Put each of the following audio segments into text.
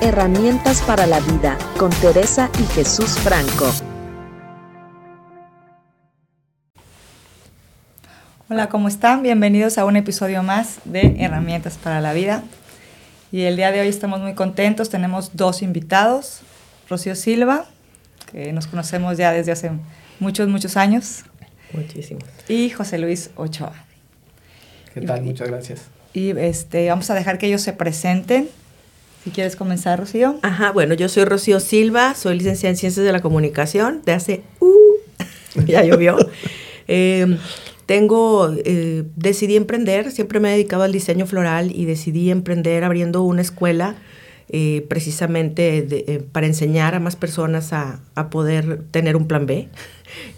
Herramientas para la vida con Teresa y Jesús Franco. Hola, ¿cómo están? Bienvenidos a un episodio más de Herramientas para la vida. Y el día de hoy estamos muy contentos. Tenemos dos invitados. Rocío Silva, que nos conocemos ya desde hace muchos, muchos años. Muchísimos. Y José Luis Ochoa. ¿Qué tal? Muchas gracias. Y este, vamos a dejar que ellos se presenten. Si quieres comenzar, Rocío. Ajá, bueno, yo soy Rocío Silva, soy licenciada en Ciencias de la Comunicación de hace... Uh, ya llovió. eh, tengo, eh, decidí emprender, siempre me he dedicado al diseño floral y decidí emprender abriendo una escuela eh, precisamente de, eh, para enseñar a más personas a, a, poder tener un plan B,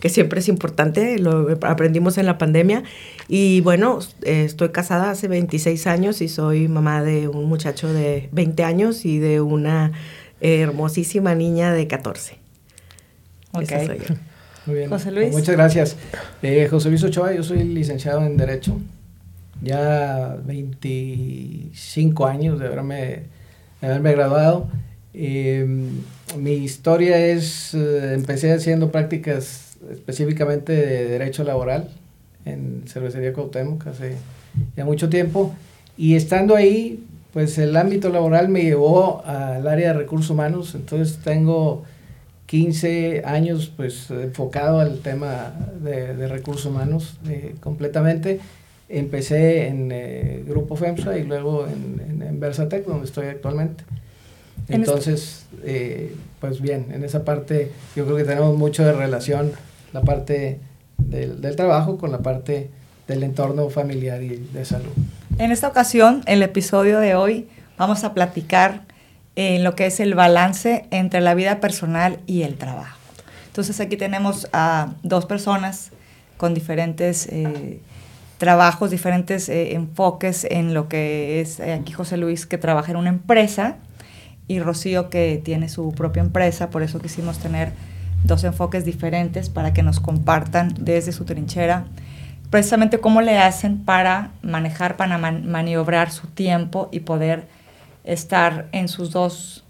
que siempre es importante, lo aprendimos en la pandemia. Y bueno, eh, estoy casada hace 26 años y soy mamá de un muchacho de 20 años y de una hermosísima niña de 14. Ok. Esa soy yo. Muy bien. José Luis. Muchas gracias. Eh, José Luis Ochoa, yo soy licenciado en Derecho. Ya 25 años de haberme, de haberme graduado. Eh, mi historia es, eh, empecé haciendo prácticas específicamente de Derecho Laboral en Cervecería Cuauhtémoc hace ya mucho tiempo. Y estando ahí, pues el ámbito laboral me llevó al área de recursos humanos. Entonces tengo 15 años pues enfocado al tema de, de recursos humanos eh, completamente. Empecé en eh, Grupo FEMSA y luego en, en, en, Versatec, donde estoy actualmente. Entonces, eh, pues bien, en esa parte yo creo que tenemos mucho de relación la parte del, del trabajo con la parte del entorno familiar y de salud. En esta ocasión, el episodio de hoy, vamos a platicar en lo que es el balance entre la vida personal y el trabajo. Entonces aquí tenemos a dos personas con diferentes eh, trabajos, diferentes eh, enfoques en lo que es eh, aquí José Luis que trabaja en una empresa y Rocío que tiene su propia empresa, por eso quisimos tener dos enfoques diferentes para que nos compartan desde su trinchera precisamente cómo le hacen para manejar, para man maniobrar su tiempo y poder estar en sus dos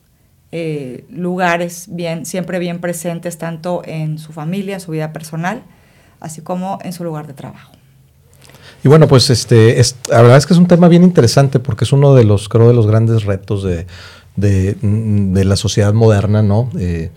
eh, lugares bien, siempre bien presentes, tanto en su familia, su vida personal, así como en su lugar de trabajo. Y bueno, pues este, es, la verdad es que es un tema bien interesante porque es uno de los, creo, de los grandes retos de, de, de la sociedad moderna, ¿no? Eh,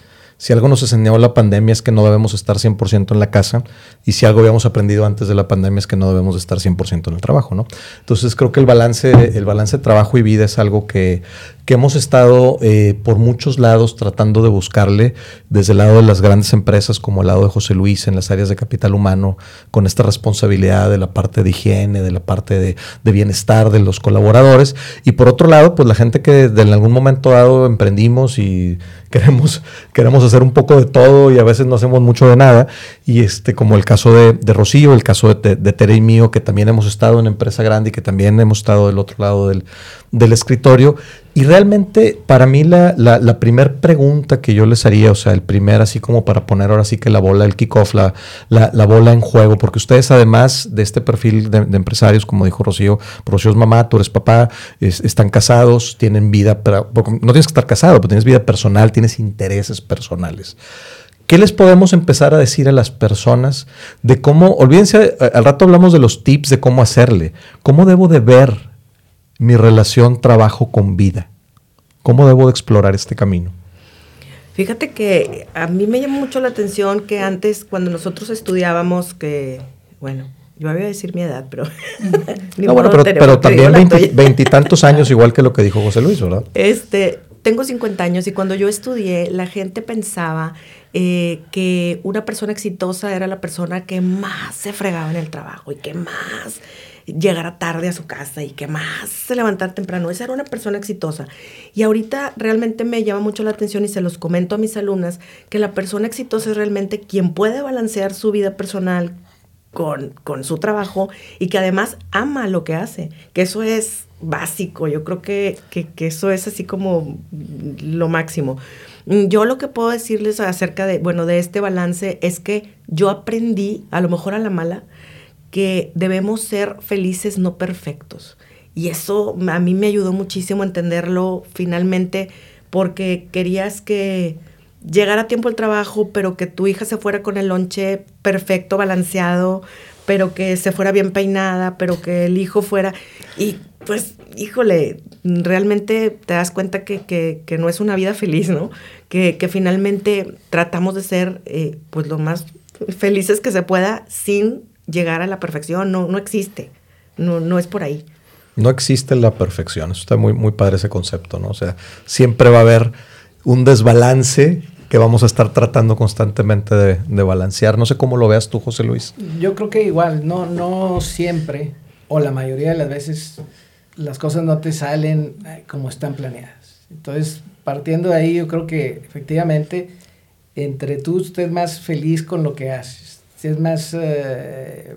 si algo nos enseñó la pandemia es que no debemos estar 100% en la casa y si algo habíamos aprendido antes de la pandemia es que no debemos estar 100% en el trabajo, ¿no? Entonces creo que el balance, el balance trabajo y vida es algo que, que hemos estado eh, por muchos lados tratando de buscarle, desde el lado de las grandes empresas como el lado de José Luis en las áreas de capital humano, con esta responsabilidad de la parte de higiene, de la parte de, bienestar de los colaboradores y por otro lado, pues la gente que en algún momento dado emprendimos y queremos, queremos hacer un poco de todo y a veces no hacemos mucho de nada. Y este, como el caso de, de Rocío, el caso de, de, Tere y mío, que también hemos estado en empresa grande y que también hemos estado del otro lado del, del escritorio. Y realmente para mí la, la, la primera pregunta que yo les haría, o sea, el primer así como para poner ahora sí que la bola, el kickoff, la, la, la bola en juego, porque ustedes además de este perfil de, de, empresarios, como dijo Rocío, Rocío es mamá, tú eres papá, es, están casados, tienen vida, no tienes que estar casado, pero tienes vida personal, tienes intereses personales. ¿Qué les podemos empezar a decir a las personas de cómo, olvídense, al rato hablamos de los tips de cómo hacerle, cómo debo de ver mi relación trabajo con vida? ¿Cómo debo de explorar este camino? Fíjate que a mí me llama mucho la atención que antes, cuando nosotros estudiábamos, que, bueno, yo voy a decir mi edad, pero... no, bueno, pero, pero también veintitantos años, igual que lo que dijo José Luis, ¿verdad? Este, tengo 50 años y cuando yo estudié, la gente pensaba eh, que una persona exitosa era la persona que más se fregaba en el trabajo y que más llegara tarde a su casa y que más se levantar temprano. Esa era una persona exitosa. Y ahorita realmente me llama mucho la atención y se los comento a mis alumnas que la persona exitosa es realmente quien puede balancear su vida personal con, con su trabajo y que además ama lo que hace, que eso es básico, yo creo que, que, que eso es así como lo máximo. Yo lo que puedo decirles acerca de, bueno, de este balance es que yo aprendí, a lo mejor a la mala, que debemos ser felices, no perfectos. Y eso a mí me ayudó muchísimo a entenderlo finalmente porque querías que llegara a tiempo el trabajo, pero que tu hija se fuera con el lonche perfecto, balanceado, pero que se fuera bien peinada, pero que el hijo fuera... Y pues, híjole, realmente te das cuenta que, que, no es una vida feliz, ¿no? Que, que finalmente tratamos de ser eh, pues lo más felices que se pueda sin llegar a la perfección. No, no existe. No, no es por ahí. No existe la perfección. Eso está muy, muy padre ese concepto, ¿no? O sea, siempre va a haber un desbalance que vamos a estar tratando constantemente de, de, balancear. No sé cómo lo veas tú, José Luis. Yo creo que igual, no, no siempre, o la mayoría de las veces, las cosas no te salen como están planeadas. Entonces, partiendo de ahí, yo creo que efectivamente, entre tú estés más feliz con lo que haces, estés más eh,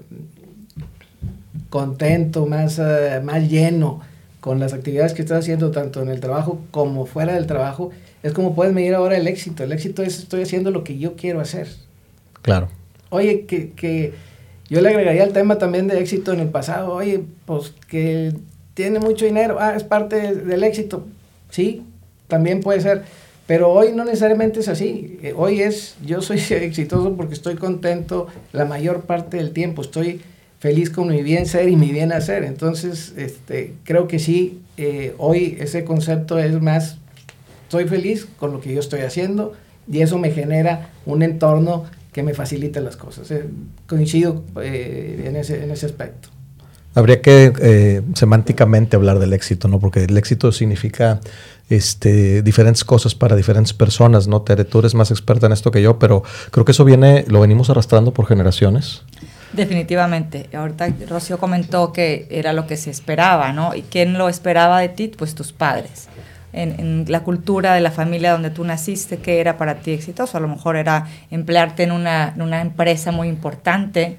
contento, más, uh, más lleno con las actividades que estás haciendo, tanto en el trabajo como fuera del trabajo, es como puedes medir ahora el éxito. El éxito es estoy haciendo lo que yo quiero hacer. Claro. Oye, que, que yo le agregaría el tema también de éxito en el pasado. Oye, pues que tiene mucho dinero, ah, es parte del éxito. Sí, también puede ser. Pero hoy no necesariamente es así. Eh, hoy es, yo soy exitoso porque estoy contento la mayor parte del tiempo. Estoy feliz con mi bien ser y mi bien hacer. Entonces, este, creo que sí, eh, hoy ese concepto es más, estoy feliz con lo que yo estoy haciendo y eso me genera un entorno que me facilita las cosas. Eh, coincido eh, en, ese, en ese aspecto. Habría que eh, semánticamente hablar del éxito, ¿no? Porque el éxito significa este, diferentes cosas para diferentes personas, ¿no? Tere, tú eres más experta en esto que yo, pero creo que eso viene, lo venimos arrastrando por generaciones. Definitivamente. Ahorita Rocío comentó que era lo que se esperaba, ¿no? ¿Y quién lo esperaba de ti? Pues tus padres. En, la cultura de la familia donde tú naciste, ¿qué era para ti exitoso? A lo mejor era emplearte en una, en una empresa muy importante,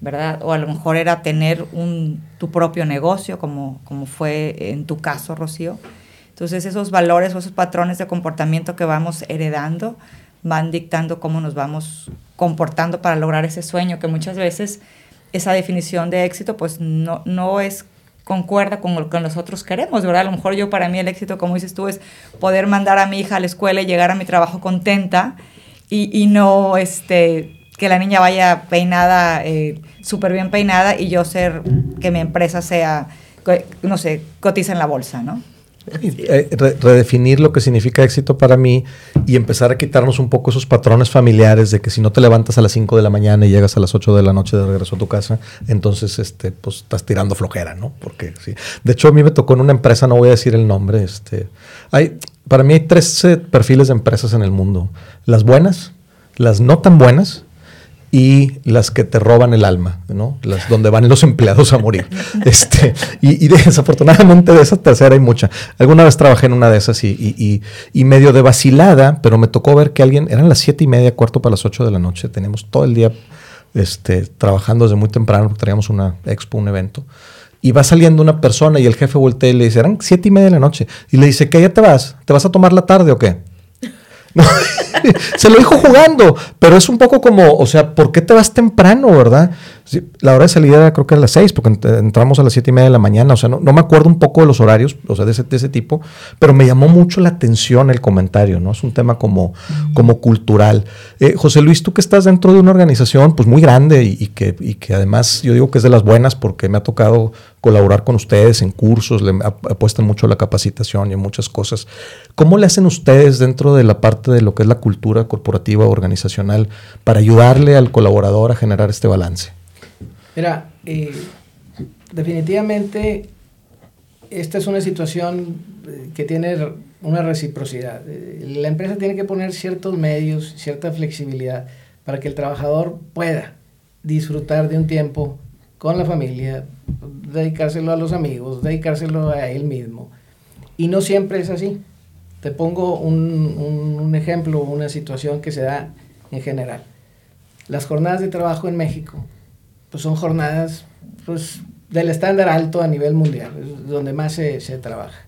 ¿verdad? O a lo mejor era tener un, tu propio negocio, como, como fue en tu caso, Rocío. Entonces esos valores o esos patrones de comportamiento que vamos heredando van dictando cómo nos vamos comportando para lograr ese sueño, que muchas veces esa definición de éxito pues no, no es concuerda con lo que nosotros queremos, ¿verdad? A lo mejor yo para mí el éxito, como dices tú, es poder mandar a mi hija a la escuela y llegar a mi trabajo contenta y, y no este, que la niña vaya peinada, eh, súper bien peinada y yo ser, que mi empresa sea, no sé, cotiza en la bolsa, ¿no? Eh, redefinir lo que significa éxito para mí y empezar a quitarnos un poco esos patrones familiares de que si no te levantas a las 5 de la mañana y llegas a las 8 de la noche de regreso a tu casa, entonces este, pues estás tirando flojera, ¿no? Porque sí. De hecho, a mí me tocó en una empresa, no voy a decir el nombre, este, hay, para mí hay tres perfiles de empresas en el mundo. Las buenas, las no tan buenas y las que te roban el alma, ¿no? Las donde van los empleados a morir. este, y, desafortunadamente de esa tercera hay mucha. Alguna vez trabajé en una de esas y, y, y, medio de vacilada, pero me tocó ver que alguien, eran las siete y media, cuarto para las ocho de la noche, teníamos todo el día este, trabajando desde muy temprano, porque teníamos una expo, un evento. Y va saliendo una persona y el jefe voltea y le dice, eran siete y media de la noche. Y le dice, ¿qué ya te vas? ¿Te vas a tomar la tarde o qué? se lo dijo jugando, pero es un poco como, o sea, ¿por qué te vas temprano, verdad? La hora de salida creo que era a las seis, porque entramos a las siete y media de la mañana, o sea, no, no me acuerdo un poco de los horarios, o sea, de ese, de ese, tipo, pero me llamó mucho la atención el comentario, ¿no? Es un tema como, como cultural. Eh, José Luis, tú que estás dentro de una organización pues muy grande y, y, que, y que además yo digo que es de las buenas porque me ha tocado colaborar con ustedes en cursos, le apuestan mucho a la capacitación y en muchas cosas. ¿Cómo le hacen ustedes dentro de la parte de lo que es la cultura corporativa organizacional para ayudarle al colaborador a generar este balance? Mira, eh, definitivamente esta es una situación eh, que tiene una reciprocidad. Eh, la empresa tiene que poner ciertos medios, cierta flexibilidad para que el trabajador pueda disfrutar de un tiempo con la familia, dedicárselo a los amigos, dedicárselo a él mismo. Y no siempre es así. Te pongo un, un, un ejemplo, una situación que se da en general. Las jornadas de trabajo en México pues son jornadas pues, del estándar alto a nivel mundial, donde más se, se, trabaja.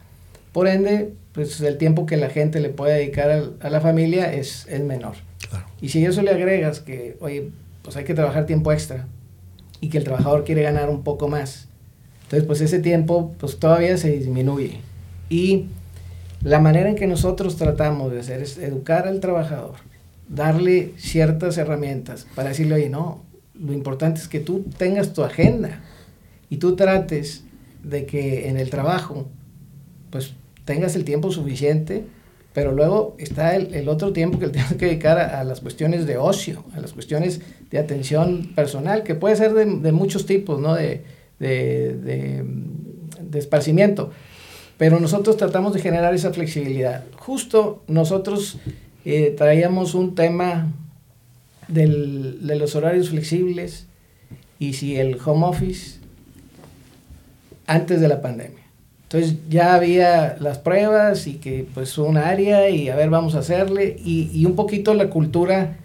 Por ende, pues el tiempo que la gente le puede dedicar a, a la familia es, es menor. Claro. Y si eso le agregas que, oye, pues hay que trabajar tiempo extra y que el trabajador quiere ganar un poco más, entonces pues ese tiempo pues todavía se disminuye. Y la manera en que nosotros tratamos de hacer es educar al trabajador, darle ciertas herramientas para decirle, oye, no, lo importante es que tú tengas tu agenda y tú trates de que en el trabajo, pues tengas el tiempo suficiente, pero luego está el, otro tiempo que tienes que dedicar a, las cuestiones de ocio, a las cuestiones de atención personal, que puede ser de, muchos tipos, ¿no? De, de, de, esparcimiento. Pero nosotros tratamos de generar esa flexibilidad. Justo nosotros eh, traíamos un tema del, de los horarios flexibles y si el home office antes de la pandemia. Entonces ya había las pruebas y que pues un área y a ver vamos a hacerle y, y un poquito la cultura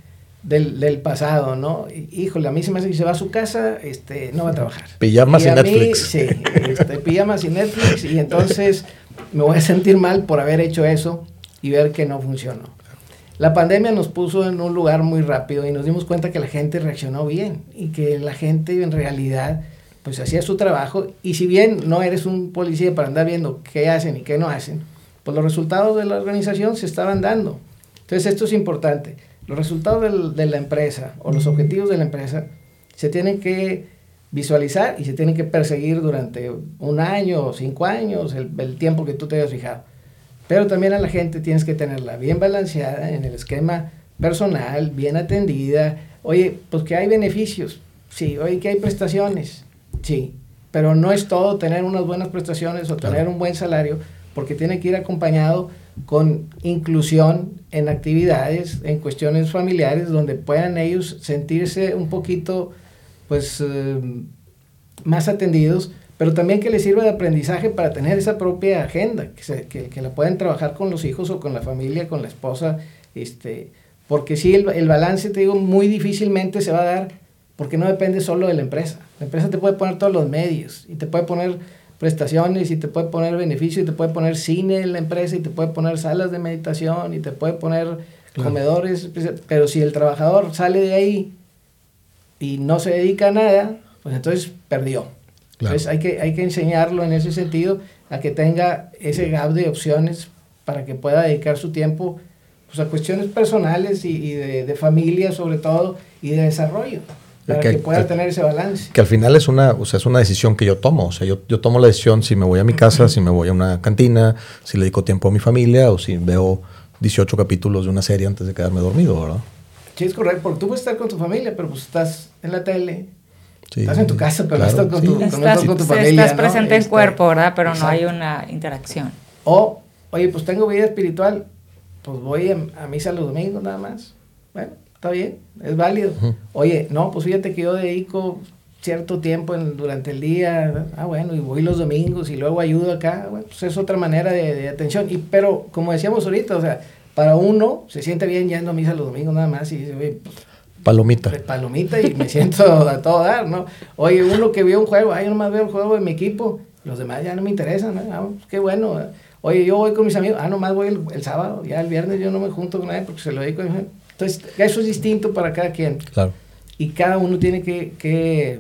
del, del, pasado, ¿no? Híjole, a mí se me hace que se va a su casa, este, no va a trabajar. Pijamas y, Netflix. sí, este, pijamas y Netflix y entonces me voy a sentir mal por haber hecho eso y ver que no funcionó. La pandemia nos puso en un lugar muy rápido y nos dimos cuenta que la gente reaccionó bien y que la gente en realidad pues hacía su trabajo y si bien no eres un policía para andar viendo qué hacen y qué no hacen, pues los resultados de la organización se estaban dando. Entonces esto es importante. Los resultados de la empresa o los objetivos de la empresa se tienen que visualizar y se tienen que perseguir durante un año cinco años, el, el tiempo que tú te hayas fijado. Pero también a la gente tienes que tenerla bien balanceada en el esquema personal, bien atendida. Oye, pues que hay beneficios, sí, oye, que hay prestaciones, Sí, pero no es todo tener unas buenas prestaciones o tener un buen salario, porque tiene que ir acompañado con inclusión en actividades, en cuestiones familiares, donde puedan ellos sentirse un poquito, pues, eh, más atendidos, pero también que les sirva de aprendizaje para tener esa propia agenda, que, que, la pueden trabajar con los hijos o con la familia, con la esposa, este, porque sí, el, el balance, te digo, muy difícilmente se va a dar porque no depende solo de la empresa. La empresa te puede poner todos los medios y te puede poner prestaciones y te puede poner beneficios y te puede poner cine en la empresa y te puede poner salas de meditación y te puede poner comedores, pero si el trabajador sale de ahí y no se dedica a nada, pues entonces perdió. Entonces hay que, hay que enseñarlo en ese sentido a que tenga ese gap de opciones para que pueda dedicar su tiempo pues, a cuestiones personales y, de, de familia sobre todo y de desarrollo para que, pueda tener ese balance. Que al final es una, o sea, es una decisión que yo tomo. O sea, yo, yo tomo la decisión si me voy a mi casa, si me voy a una cantina, si le dedico tiempo a mi familia o si veo 18 capítulos de una serie antes de quedarme dormido, ¿verdad? Sí, es correcto, porque tú puedes estar con tu familia, pero pues estás en la tele, estás en tu casa, pero no estás con, tu, estás, con tu familia. Estás presente en este, cuerpo, ¿verdad? Pero no hay una interacción. O, oye, pues tengo vida espiritual, pues voy a, a misa los domingos nada más. Bueno, está bien, es válido. Oye, no, pues fíjate que yo dedico cierto tiempo en, durante el día, ah, bueno, y voy los domingos y luego ayudo acá, bueno, pues es otra manera de, atención. Y, pero, como decíamos ahorita, o sea, para uno se siente bien yendo a misa los domingos nada más y dice, oye, pues, Palomita. Palomita y me siento a todo dar, ¿no? Oye, uno que vio un juego, ay, yo nomás veo el juego de mi equipo, los demás ya no me interesan, ¿no? Ah, pues, qué bueno. Oye, yo voy con mis amigos, ah, nomás voy el, el, sábado, ya el viernes yo no me junto con nadie porque se lo dedico a entonces, eso es distinto para cada quien. Claro. Y cada uno tiene que, que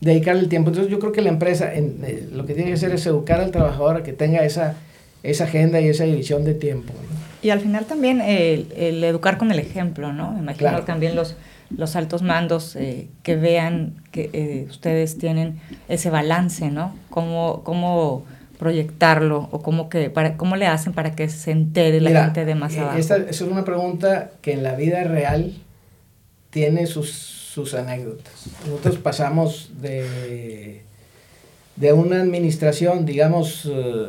dedicarle el tiempo. Entonces, yo creo que la empresa en, eh, lo que tiene que hacer es educar al trabajador a que tenga esa, esa agenda y esa división de tiempo. Y al final también el, el, educar con el ejemplo, ¿no? Imagino también los, los altos mandos eh, que vean que eh, ustedes tienen ese balance, ¿no? Cómo, cómo proyectarlo o cómo, que, para, cómo le hacen para que se entere la gente de más eh, abajo? Esta es una pregunta que en la vida real tiene sus, sus anécdotas. Nosotros pasamos de, de una administración, digamos, eh,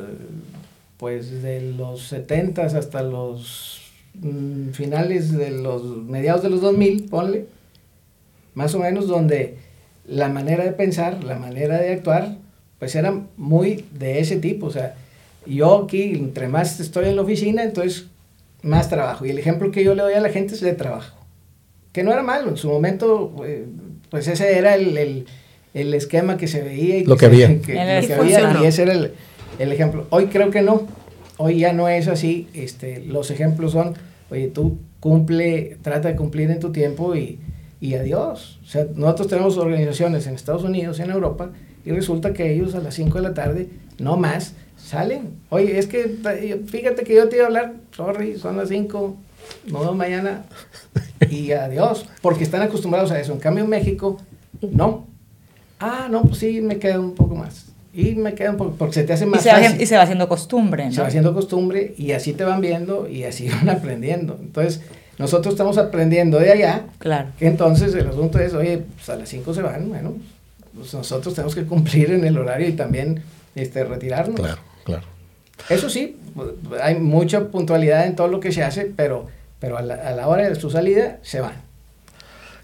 pues de los 70 hasta los mm, finales de los mediados de los 2000, ponle, más o menos donde la manera de pensar, la manera de actuar pues era muy de ese tipo, o sea, yo aquí, entre más estoy en la oficina, entonces más trabajo. Y el ejemplo que yo le doy a la gente es de trabajo, que no era malo, en su momento, eh, pues ese era el, el, el, esquema que se veía. Y lo que, había. Que, lo que había y ese era el, el, ejemplo. Hoy creo que no, hoy ya no es así, este, los ejemplos son, oye, tú cumple, trata de cumplir en tu tiempo y, y adiós. O sea, nosotros tenemos organizaciones en Estados Unidos, en Europa, y resulta que ellos a las 5 de la tarde, no más, Salen. Oye, es que fíjate que yo te iba a hablar, sorry, son las 5, no mañana y adiós, porque están acostumbrados a eso. En cambio en México, no. Ah, no, pues sí, me queda un poco más. Y me queda un poco, porque se te hace más y se, fácil. Va, y se va haciendo costumbre, ¿no? Se va haciendo costumbre y así te van viendo y así van aprendiendo. Entonces, nosotros estamos aprendiendo de allá. Claro. Que entonces el asunto es, oye, pues a las 5 se van, bueno, pues nosotros tenemos que cumplir en el horario y también este, retirarnos. Claro, claro. Eso sí, hay mucha puntualidad en todo lo que se hace, pero, pero a, la, a la hora de su salida se van.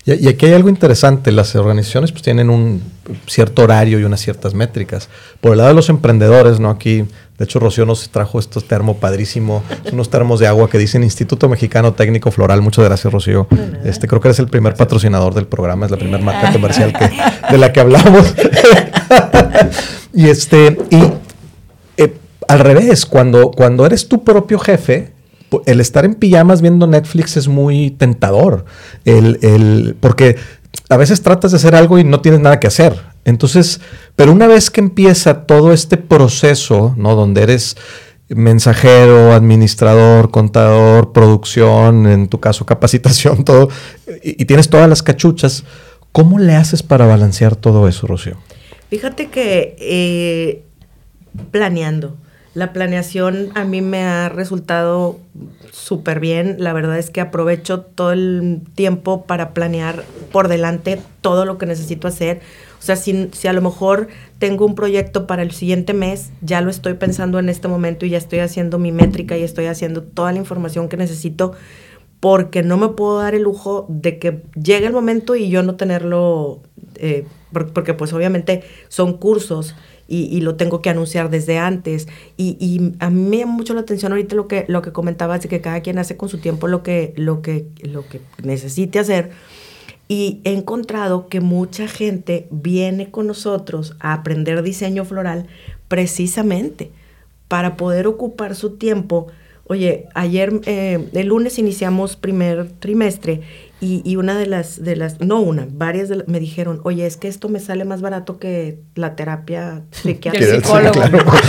Y, y, aquí hay algo interesante, las organizaciones pues tienen un cierto horario y unas ciertas métricas. Por el lado de los emprendedores, ¿no? Aquí, de hecho, Rocío nos trajo estos termos padrísimo, unos termos de agua que dicen Instituto Mexicano Técnico Floral. Muchas gracias, Rocío. Este, creo que eres el primer patrocinador del programa, es la primera marca comercial que, de la que hablamos. y este, y eh, al revés, cuando, cuando eres tu propio jefe, el estar en pijamas viendo Netflix es muy tentador. El, el, porque a veces tratas de hacer algo y no tienes nada que hacer. Entonces, pero una vez que empieza todo este proceso, ¿no? Donde eres mensajero, administrador, contador, producción, en tu caso capacitación, todo, y, tienes todas las cachuchas, ¿cómo le haces para balancear todo eso, Rocío? Fíjate que eh, planeando. La planeación a mí me ha resultado súper bien. La verdad es que aprovecho todo el tiempo para planear por delante todo lo que necesito hacer. O sea, si, si, a lo mejor tengo un proyecto para el siguiente mes, ya lo estoy pensando en este momento y ya estoy haciendo mi métrica y estoy haciendo toda la información que necesito porque no me puedo dar el lujo de que llegue el momento y yo no tenerlo, eh, porque pues obviamente son cursos y, y, lo tengo que anunciar desde antes. Y, y, a mí me llama mucho la atención ahorita lo que, lo que comentabas de que cada quien hace con su tiempo lo que, lo que, lo que necesite hacer. Y he encontrado que mucha gente viene con nosotros a aprender diseño floral precisamente para poder ocupar su tiempo. Oye, ayer, eh, el lunes iniciamos primer trimestre y, y, una de las, de las, no una, varias de, me dijeron, oye, es que esto me sale más barato que la terapia psiquiátrica. Sí, claro.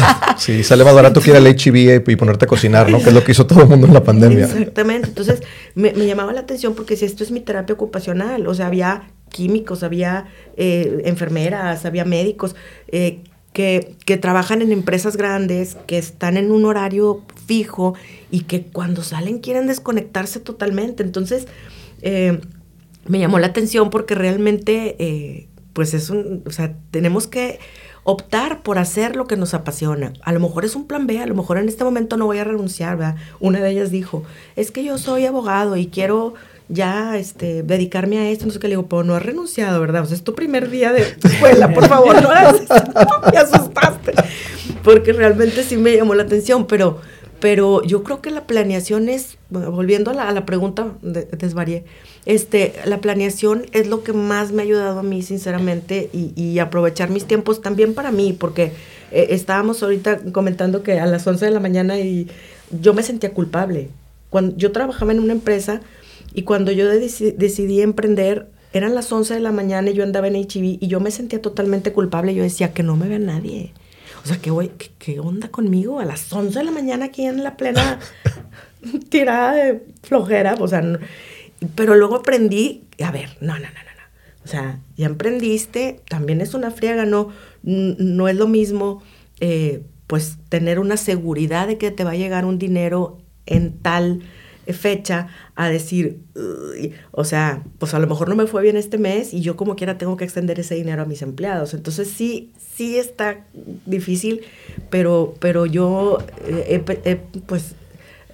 sí, sale más barato que ir al HIV y ponerte a cocinar, ¿no? Que es lo que hizo todo el mundo en la pandemia. Exactamente. Entonces, me, me llamaba la atención porque si esto es mi terapia ocupacional, o sea, había químicos, había eh, enfermeras, había médicos, eh, que, que, trabajan en empresas grandes, que están en un horario fijo y que cuando salen quieren desconectarse totalmente. Entonces, eh, me llamó la atención porque realmente, eh, pues es un, o sea, tenemos que optar por hacer lo que nos apasiona. A lo mejor es un plan B, a lo mejor en este momento no voy a renunciar, ¿verdad? Una de ellas dijo, es que yo soy abogado y quiero ya este, dedicarme a esto, no sé qué, le digo, pero no has renunciado, ¿verdad? O sea, es tu primer día de escuela, por favor, no hagas esto, me asustaste, porque realmente sí me llamó la atención, pero, pero yo creo que la planeación es, volviendo a la, pregunta, de, desvarié, este, la planeación es lo que más me ha ayudado a mí, sinceramente, y, y aprovechar mis tiempos también para mí, porque eh, estábamos ahorita comentando que a las 11 de la mañana y yo me sentía culpable. Cuando yo trabajaba en una empresa, y cuando yo decidí, decidí emprender, eran las 11 de la mañana y yo andaba en HIV y yo me sentía totalmente culpable. Yo decía que no me vea nadie. O sea, ¿qué, voy, qué, qué onda conmigo? A las 11 de la mañana aquí en la plena tirada de flojera. O sea, no, pero luego aprendí, a ver, no, no, no, no, no. O sea, ya emprendiste, también es una friega, no, no es lo mismo, eh, pues, tener una seguridad de que te va a llegar un dinero en tal fecha a decir, o sea, pues a lo mejor no me fue bien este mes y yo como quiera tengo que extender ese dinero a mis empleados. Entonces sí, sí está difícil, pero, pero yo he, he pues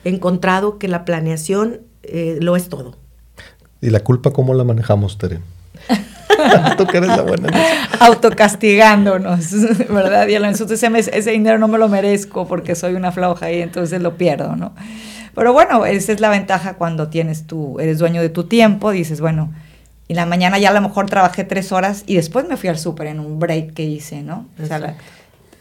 encontrado que la planeación eh, lo es todo. ¿Y la culpa cómo la manejamos, Tere? Tú que eres la buena. Autocastigándonos, ¿verdad? Y entonces ese, ese dinero no me lo merezco porque soy una floja y entonces lo pierdo, ¿no? Pero bueno, esa es la ventaja cuando tienes tú, eres dueño de tu tiempo, dices, bueno, y la mañana ya a lo mejor trabajé tres horas y después me fui al súper en un break que hice, ¿no? O sea, la,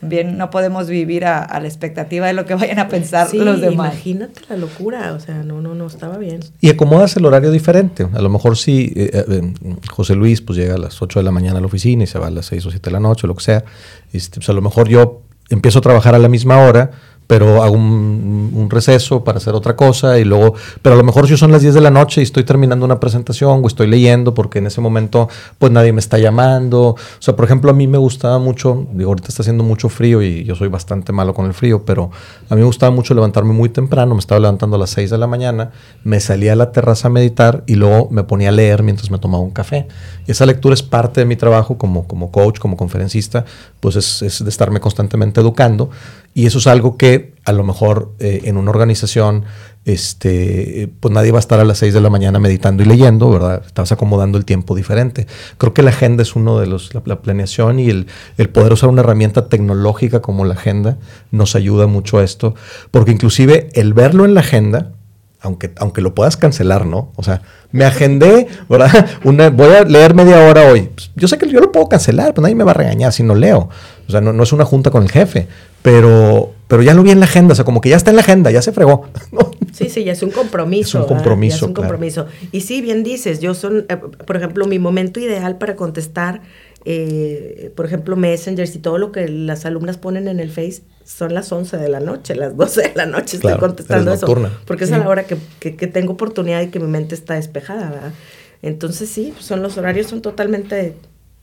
bien no podemos vivir a, a, la expectativa de lo que vayan a pensar sí, los demás. Imagínate la locura, o sea, no, no, no estaba bien. Y acomodas el horario diferente. A lo mejor si eh, eh, José Luis pues llega a las 8 de la mañana a la oficina y se va a las 6 o 7 de la noche, o lo que sea. Este, pues a lo mejor yo empiezo a trabajar a la misma hora, pero hago un, un, receso para hacer otra cosa y luego, pero a lo mejor si son las 10 de la noche y estoy terminando una presentación o estoy leyendo porque en ese momento pues nadie me está llamando. O sea, por ejemplo, a mí me gustaba mucho, digo, ahorita está haciendo mucho frío y yo soy bastante malo con el frío, pero a mí me gustaba mucho levantarme muy temprano, me estaba levantando a las 6 de la mañana, me salía a la terraza a meditar y luego me ponía a leer mientras me tomaba un café. Y esa lectura es parte de mi trabajo como, como coach, como conferencista, pues es, es de estarme constantemente educando. Y eso es algo que a lo mejor eh, en una organización, este, pues nadie va a estar a las 6 de la mañana meditando y leyendo, ¿verdad? Estás acomodando el tiempo diferente. Creo que la agenda es uno de los, la, la planeación y el, el, poder usar una herramienta tecnológica como la agenda nos ayuda mucho a esto, porque inclusive el verlo en la agenda, aunque, aunque lo puedas cancelar, ¿no? O sea, me agendé, ¿verdad? Una, voy a leer media hora hoy. Pues yo sé que yo lo puedo cancelar, pues nadie me va a regañar si no leo. O sea, no, no es una junta con el jefe, pero, pero ya lo vi en la agenda, o sea, como que ya está en la agenda, ya se fregó. Sí, sí, ya es un compromiso. Es un compromiso. es un compromiso. Claro. Y sí, bien dices, yo son, eh, por ejemplo, mi momento ideal para contestar, eh, por ejemplo, messengers y todo lo que las alumnas ponen en el Face son las 11 de la noche, las 12 de la noche claro, estoy contestando eso. Nocturna. Porque es a la hora que, que, que, tengo oportunidad y que mi mente está despejada, ¿verdad? Entonces sí, son los horarios son totalmente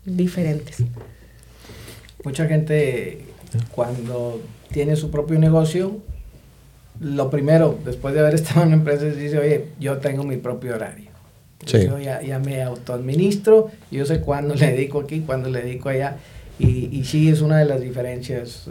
diferentes. Mucha gente cuando tiene su propio negocio, lo primero, después de haber estado en una empresa, dice, oye, yo tengo mi propio horario. Sí. Yo ya, ya me autoadministro, yo sé cuándo le dedico aquí, cuándo le dedico allá. Y, y sí es una de las diferencias,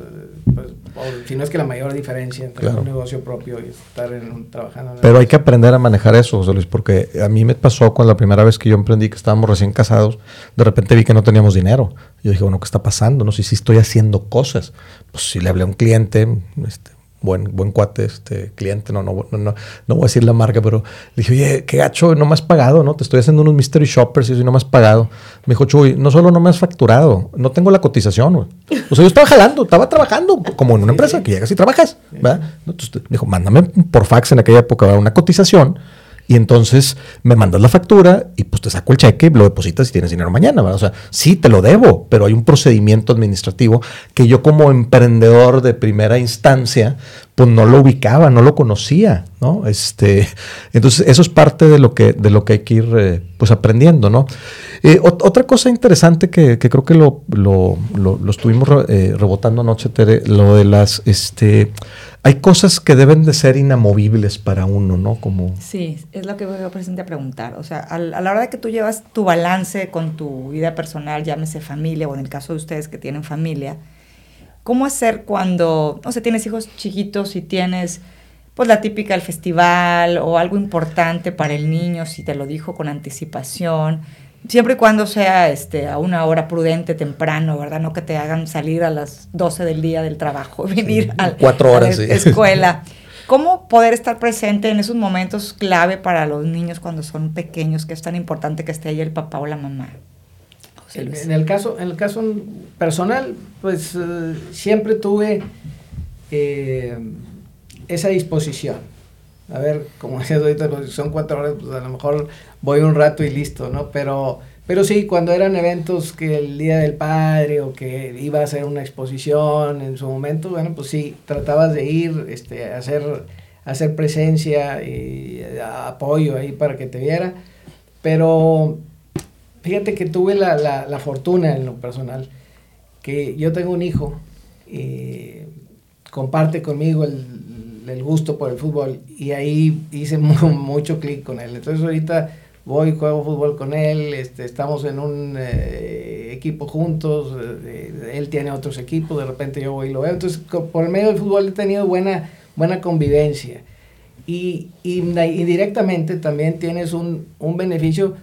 pues, o, si no es que la mayor diferencia entre Claro. un negocio propio y estar en un- trabajando en Pero hay que aprender a manejar eso, José Luis, porque a mí me pasó cuando la primera vez que yo emprendí, que estábamos recién casados, de repente vi que no teníamos dinero. Yo dije, bueno, ¿qué está pasando? No sé si estoy haciendo cosas. Pues si le hablé a un cliente, este, buen, buen cuate, este cliente, no, no, no, no, no voy a decir la marca, pero le dije, oye, qué gacho, no me has pagado, ¿no? Te estoy haciendo unos mystery shoppers y no me has pagado. Me dijo, Chuy, no solo no me has facturado, no tengo la cotización, güey. O sea, yo estaba jalando, estaba trabajando, como en una empresa que llegas y trabajas, ¿verdad? Entonces dijo, mándame por fax en aquella época una cotización y entonces me mandas la factura y pues te saco el cheque lo depositas y tienes dinero mañana. O sea, sí, te lo debo, pero hay un procedimiento administrativo que yo como emprendedor de primera instancia, pues no lo ubicaba, no lo conocía, ¿no? Este, entonces eso es parte de lo que, de lo que hay que ir eh, pues aprendiendo, ¿no? Eh, ot- otra cosa interesante que, que creo que lo, lo, lo- lo estuvimos eh, rebotando anoche, Tere, lo de las, este, hay cosas que deben de ser inamovibles para uno, ¿no? Como... Sí, es lo que voy a presente a preguntar. O sea, a, la hora de que tú llevas tu balance con tu vida personal, llámese familia, o en el caso de ustedes que tienen familia, ¿cómo hacer cuando, o sea, tienes hijos chiquitos y tienes, pues, la típica del festival o algo importante para el niño, si te lo dijo con anticipación? Siempre y cuando sea este, a una hora prudente, temprano, ¿verdad? No que te hagan salir a las 12 del día del trabajo, venir a, cuatro a la horas, sí. escuela. ¿Cómo poder estar presente en esos momentos clave para los niños cuando son pequeños, que es tan importante que esté ahí el papá o la mamá? José En, Luis. en el caso, en el caso personal, pues eh, siempre tuve eh, esa disposición. A ver, como decías ahorita, pues, son cuatro horas, pues a lo mejor voy un rato y listo, ¿no? Pero, pero sí, cuando eran eventos que el Día del Padre o que iba a hacer una exposición en su momento, bueno, pues sí, tratabas de ir, este, hacer, hacer presencia y eh, apoyo ahí para que te viera. Pero fíjate que tuve la, la, la fortuna en lo personal, que yo tengo un hijo y comparte conmigo el, el gusto por el fútbol y ahí hice mu- mucho clic con él. Entonces ahorita voy, juego fútbol con él, este, estamos en un eh, equipo juntos, eh, él tiene otros equipos, de repente yo voy y lo veo. Entonces por el medio del fútbol he tenido buena, buena convivencia. Y, y indirectamente también tienes un, un beneficio,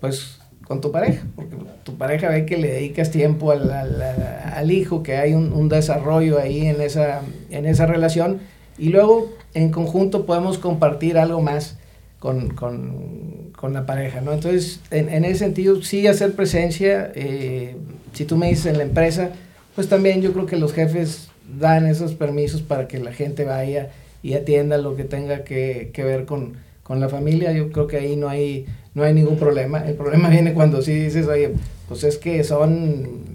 pues, con tu pareja, porque tu pareja ve que le dedicas tiempo al, al- al hijo, que hay un, un desarrollo ahí en esa, en esa relación, y luego en conjunto podemos compartir algo más con, con, con la pareja, ¿no? Entonces, en, en ese sentido, sí hacer presencia, eh, si tú me dices en la empresa, pues también yo creo que los jefes dan esos permisos para que la gente vaya y atienda lo que tenga que, que ver con, con la familia. Yo creo que ahí no hay, no hay ningún problema. El problema viene cuando sí dices, oye, pues es que son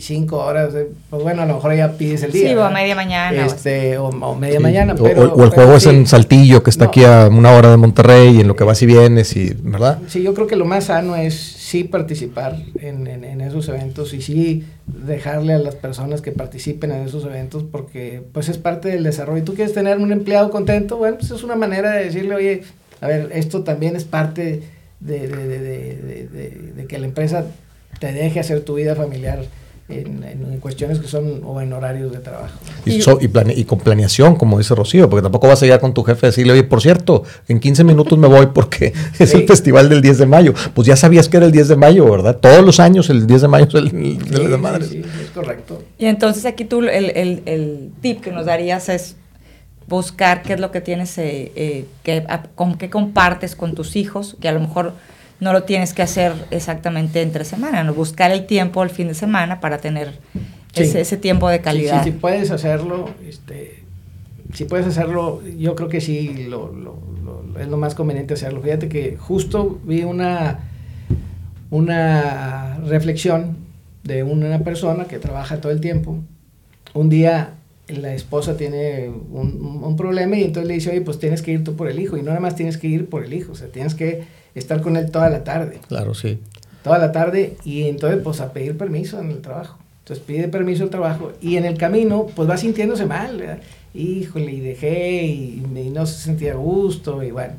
cinco horas, eh, pues bueno, a lo mejor ya pides el día. Sí, o media mañana. o Este, o, o media Sí, mañana. o, pero, o- o el pero juego es sí. en Saltillo, que está No. aquí a una hora de Monterrey, y en lo que vas y vienes, y, ¿verdad? Sí, yo creo que lo más sano es sí participar en, en- en esos eventos y sí dejarle a las personas que participen en esos eventos porque pues es parte del desarrollo. ¿Tú quieres tener un empleado contento? Bueno, pues es una manera de decirle, oye, a ver, esto también es parte de, de- de- de- de- de- de que la empresa te deje hacer tu vida familiar en, en- cuestiones que son o en horarios de trabajo. Y, Y- so- y, plane- y con planeación, como dice Rocío, porque tampoco vas a llegar con tu jefe a decirle, oye, por cierto, en 15 minutos me voy porque es Sí. el festival del 10 de mayo. Pues ya sabías que era el 10 de mayo, ¿verdad? Todos los años el 10 de mayo es el, de las sí, Madres. sí, es correcto. Y entonces aquí tú el, el- el tip que nos darías es buscar qué es lo que tienes, eh, eh, que, a- con qué compartes con tus hijos, que a lo mejor no lo tienes que hacer exactamente entre semana, ¿no? buscar el tiempo el fin de semana para tener Sí. ese, ese tiempo de calidad. Sí, sí, puedes hacerlo, este, si puedes hacerlo, yo creo que sí, lo, lo- lo- es lo más conveniente hacerlo. Fíjate que justo vi una, una reflexión de una persona que trabaja todo el tiempo. Un día la esposa tiene un, un problema y entonces le dice, oye, pues tienes que ir tú por el hijo. Y no nada más tienes que ir por el hijo, o sea, tienes que estar con él toda la tarde Claro, sí. toda la tarde y entonces pues a pedir permiso en el trabajo. Entonces pide permiso al trabajo y en el camino pues va sintiéndose mal, ¿verdad? híjole, y dejé y, y no se sentía a gusto y bueno,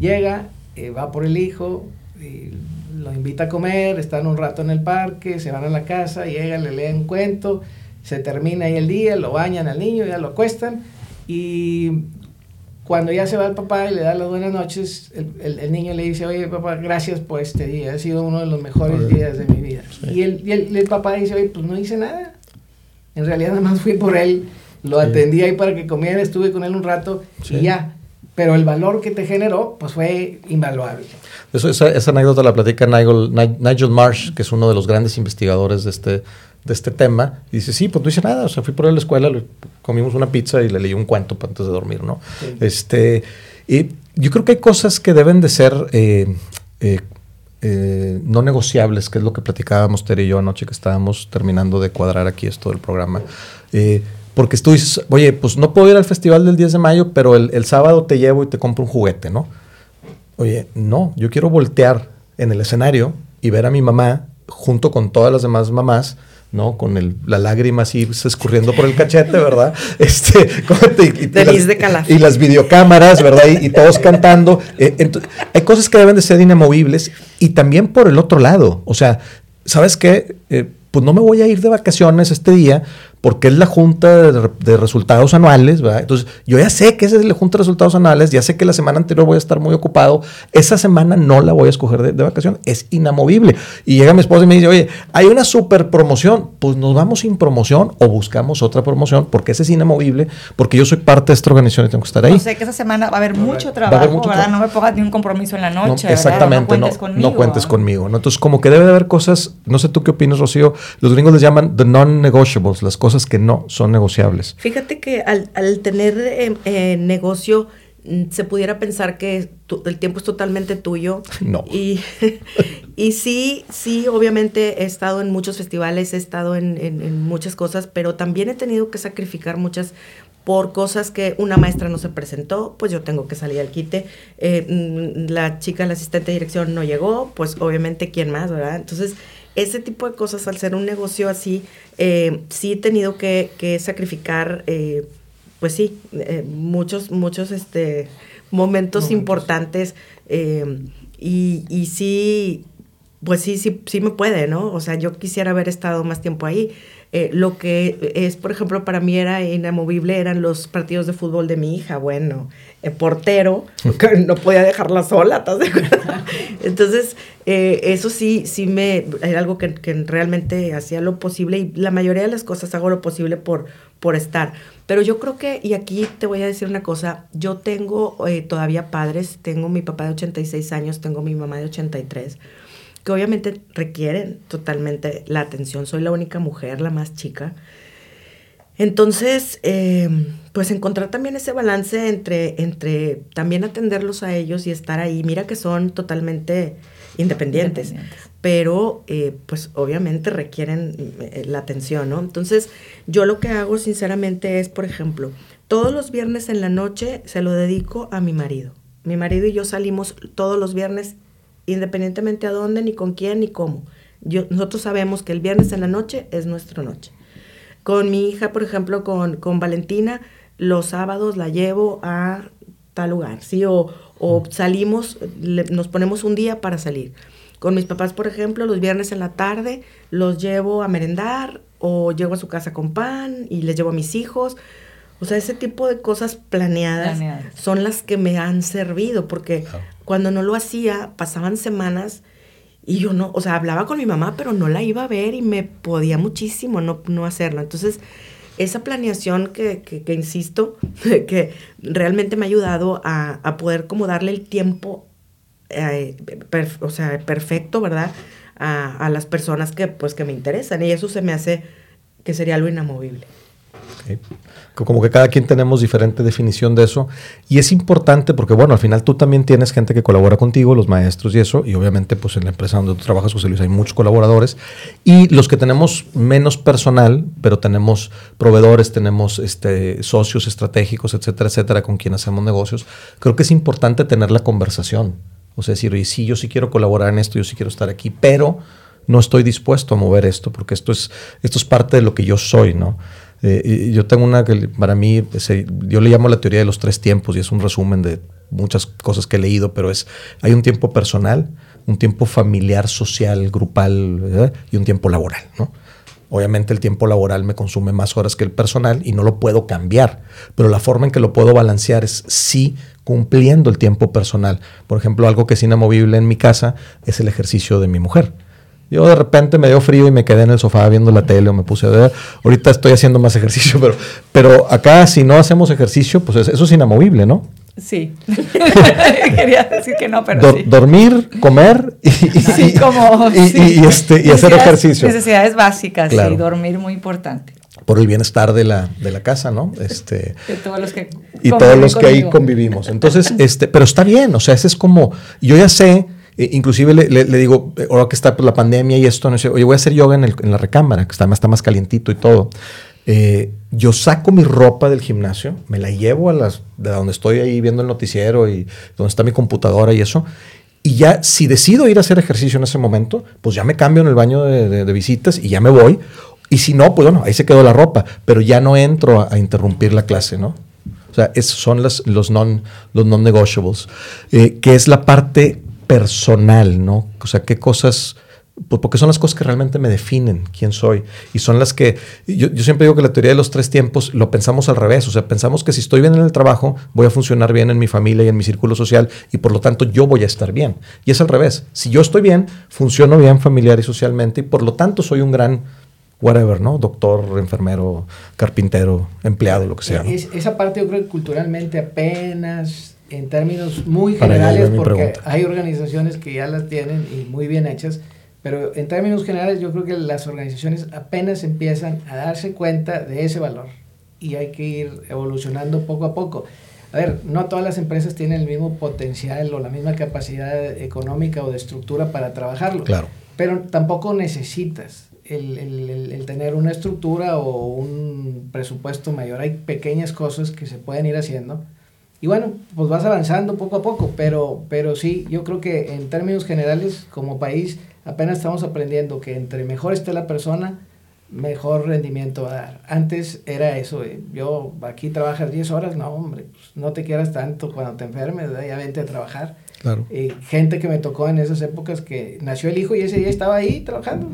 llega, eh, va por el hijo, y lo invita a comer, están un rato en el parque, se van a la casa, llega, le leen un cuento, se termina ahí el día, lo bañan al niño, ya lo acuestan y cuando ya se va el papá y le da las buenas noches, el, el- el niño le dice, oye papá, gracias por este día, ha sido uno de los mejores días de mi vida. Sí. Y, el, y el- el papá dice, oye, pues no hice nada. En realidad nada más fui por él, lo Sí. atendí ahí para que comiera, estuve con él un rato Sí. y ya. Pero el valor que te generó, pues fue invaluable. Eso, esa, esa anécdota la platica Nigel, Ni- Nigel Marsh, que es uno de los grandes investigadores de este, de este tema. Y dice, sí, pues no hice nada. O sea, fui por a la escuela, comimos una pizza y le leí un cuento antes de dormir, ¿no? Sí. Este, y yo creo que hay cosas que deben de ser eh, eh, eh, no negociables, que es lo que platicábamos Tere y yo anoche que estábamos terminando de cuadrar aquí esto del programa. Porque tú dices, oye, pues no puedo ir al festival del 10 de mayo, pero el, el sábado te llevo y te compro un juguete, ¿no? Oye, no, yo quiero voltear en el escenario y ver a mi mamá junto con todas las demás mamás, ¿no? Con el, la lágrima así escurriendo por el cachete, ¿verdad? Este, y, Feliz las- de y las videocámaras, ¿verdad? Y, y todos cantando. Eh, ento- hay cosas que deben de ser inamovibles y también por el otro lado. O sea, ¿sabes qué? Eh, pues no me voy a ir de vacaciones este día porque es la junta de, de resultados anuales, ¿verdad? Entonces, yo ya sé que esa es la junta de resultados anuales, ya sé que la semana anterior voy a estar muy ocupado, esa semana no la voy a escoger de, de vacación, es inamovible. Y llega mi esposa y me dice, oye, hay una super promoción, pues nos vamos sin promoción o buscamos otra promoción porque ese es inamovible, porque yo soy parte de esta organización y tengo que estar ahí. No sé que esa semana va a haber mucho trabajo, haber mucho ¿verdad? trabajo. No me pongas ni un compromiso en la No, noche, ¿verdad? exactamente, No cuentes no, conmigo. no cuentes ¿ah? conmigo. ¿no? Entonces, como que debe de haber cosas, no sé tú qué opinas, Rocío, los gringos les llaman the non-negotiables, las cosas que no son negociables. Fíjate que al, al tener eh, eh, negocio mm, se pudiera pensar que tu- el tiempo es totalmente tuyo. No. Y, y sí, sí, obviamente he estado en muchos festivales, he estado en, en- en muchas cosas, pero también he tenido que sacrificar muchas por cosas que una maestra no se presentó, pues yo tengo que salir al quite. Eh, mm, la chica, la asistente de dirección no llegó, pues obviamente quién más, ¿verdad? Entonces, ese tipo de cosas, al ser un negocio así, eh, sí he tenido que, que sacrificar, eh, pues sí, eh, muchos, muchos este, momentos Momentos. importantes eh, y, y sí, pues sí, sí, sí me puede, ¿no? O sea, yo quisiera haber estado más tiempo ahí. Eh, lo que es, por ejemplo, para mí era inamovible eran los partidos de fútbol de mi hija. Bueno, el portero, que no podía dejarla sola, ¿estás de acuerdo? Entonces, eh, eso sí, sí me, era algo que, que realmente hacía lo posible y la mayoría de las cosas hago lo posible por, por estar. Pero yo creo que, y aquí te voy a decir una cosa, yo tengo eh, todavía padres, tengo mi papá de 86 años, tengo mi mamá de 83 que obviamente requieren totalmente la atención. Soy la única mujer, la más chica. Entonces, eh, pues encontrar también ese balance entre, entre también atenderlos a ellos y estar ahí. Mira que son totalmente independientes. Independientes. pero eh, pues obviamente requieren eh, la atención, ¿no? Entonces, yo lo que hago sinceramente es, por ejemplo, todos los viernes en la noche se lo dedico a mi marido. Mi marido y yo salimos todos los viernes, independientemente a dónde, ni con quién, ni cómo. Yo, nosotros sabemos que el viernes en la noche es nuestra noche. Con mi hija, por ejemplo, con, con Valentina, los sábados la llevo a tal lugar, ¿sí? O, o salimos, nos ponemos un día para salir. Con mis papás, por ejemplo, los viernes en la tarde los llevo a merendar o llego a su casa con pan y les llevo a mis hijos. O sea, ese tipo de cosas planeadas, son las que me han servido, porque cuando no lo hacía, pasaban semanas y yo no, o sea, hablaba con mi mamá, pero no la iba a ver y me podía muchísimo no, no hacerlo. Entonces, esa planeación que, que, insisto, que realmente me ha ayudado a, a poder como darle el tiempo eh, o sea, perfecto, ¿verdad? A, a, las personas que, pues, que me interesan. Y eso se me hace que sería algo inamovible. Como que cada quien tenemos diferente definición de eso. Y es importante porque, bueno, al final tú también tienes gente que colabora contigo, los maestros y eso. Y obviamente, pues en la empresa donde tú trabajas, José Luis, hay muchos colaboradores. Y los que tenemos menos personal, pero tenemos proveedores, tenemos este, socios estratégicos, etcétera, etcétera, con quien hacemos negocios, creo que es importante tener la conversación o sea, decir, sí, yo sí quiero colaborar en esto, yo sí quiero estar aquí, pero no estoy dispuesto a mover esto, porque esto es, esto es parte de lo que yo soy, ¿no? Eh, yo tengo una que para mí, yo le llamo la teoría de los tres tiempos y es un resumen de muchas cosas que he leído, pero es, hay un tiempo personal, un tiempo familiar, social, grupal y un tiempo laboral, ¿no? Obviamente el tiempo laboral me consume más horas que el personal y no lo puedo cambiar, pero la forma en que lo puedo balancear es sí cumpliendo el tiempo personal. Por ejemplo, algo que es inamovible en mi casa es el ejercicio de mi mujer. Yo de repente me dio frío y me quedé en el sofá viendo la tele o me puse a ver. Ahorita estoy haciendo más ejercicio, pero, pero acá si no hacemos ejercicio, pues eso es inamovible, ¿no? Sí. Quería decir que no, pero sí. Dormir, comer y, y, este, y hacer ejercicio. Necesidades básicas, sí, dormir muy importante. Por el bienestar de la, de la casa, ¿no? Este, de todos los que y todos los que ahí convivimos. Entonces, este, pero está bien, o sea, ese es como, yo ya sé, e, inclusive le, digo, ahora que está pues, la pandemia y esto, no sé, oye, voy a hacer yoga en, la recámara, que está más, está más calientito y todo. Eh, yo saco mi ropa del gimnasio, me la llevo a las, de donde estoy ahí viendo el noticiero y donde está mi computadora y eso. Y ya, si decido ir a hacer ejercicio en ese momento, pues ya me cambio en el baño de, visitas y ya me voy. Y si no, pues bueno, ahí se quedó la ropa, pero ya no entro a, interrumpir la clase, ¿no? O sea, esos son los non, los non eh, que es la parte personal, ¿no? O sea, qué cosas pues, porque son las cosas que realmente me definen quién soy. Y son las que, yo, siempre digo que la teoría de los tres tiempos lo pensamos al revés. O sea, pensamos que si estoy bien en el trabajo, voy a funcionar bien en mi familia y en mi círculo social y por lo tanto yo voy a estar bien. Y es al revés. Si yo estoy bien, funciono bien familiar y socialmente y por lo tanto soy un gran whatever, ¿no? Doctor, enfermero, carpintero, empleado, lo que sea. esa parte yo creo que culturalmente apenas en términos muy generales, porque hay organizaciones que ya las tienen y muy bien hechas, pero en términos generales yo creo que las organizaciones apenas empiezan a darse cuenta de ese valor y hay que ir evolucionando poco a poco. A ver, no todas las empresas tienen el mismo potencial o la misma capacidad económica o de estructura para trabajarlo. Claro. Pero tampoco necesitas el, el, el, tener una estructura o un presupuesto mayor. Hay pequeñas cosas que se pueden ir haciendo. Y bueno, pues vas avanzando poco a poco, pero, pero sí, yo creo que en términos generales, como país, apenas estamos aprendiendo que entre mejor esté la persona, mejor rendimiento va a dar. Antes era eso, eh, yo aquí trabajas 10 horas, no hombre, pues no te quieras tanto cuando te enfermes, ya vente a trabajar. Claro. Eh, gente que me tocó en esas épocas que nació el hijo y ese día estaba ahí trabajando.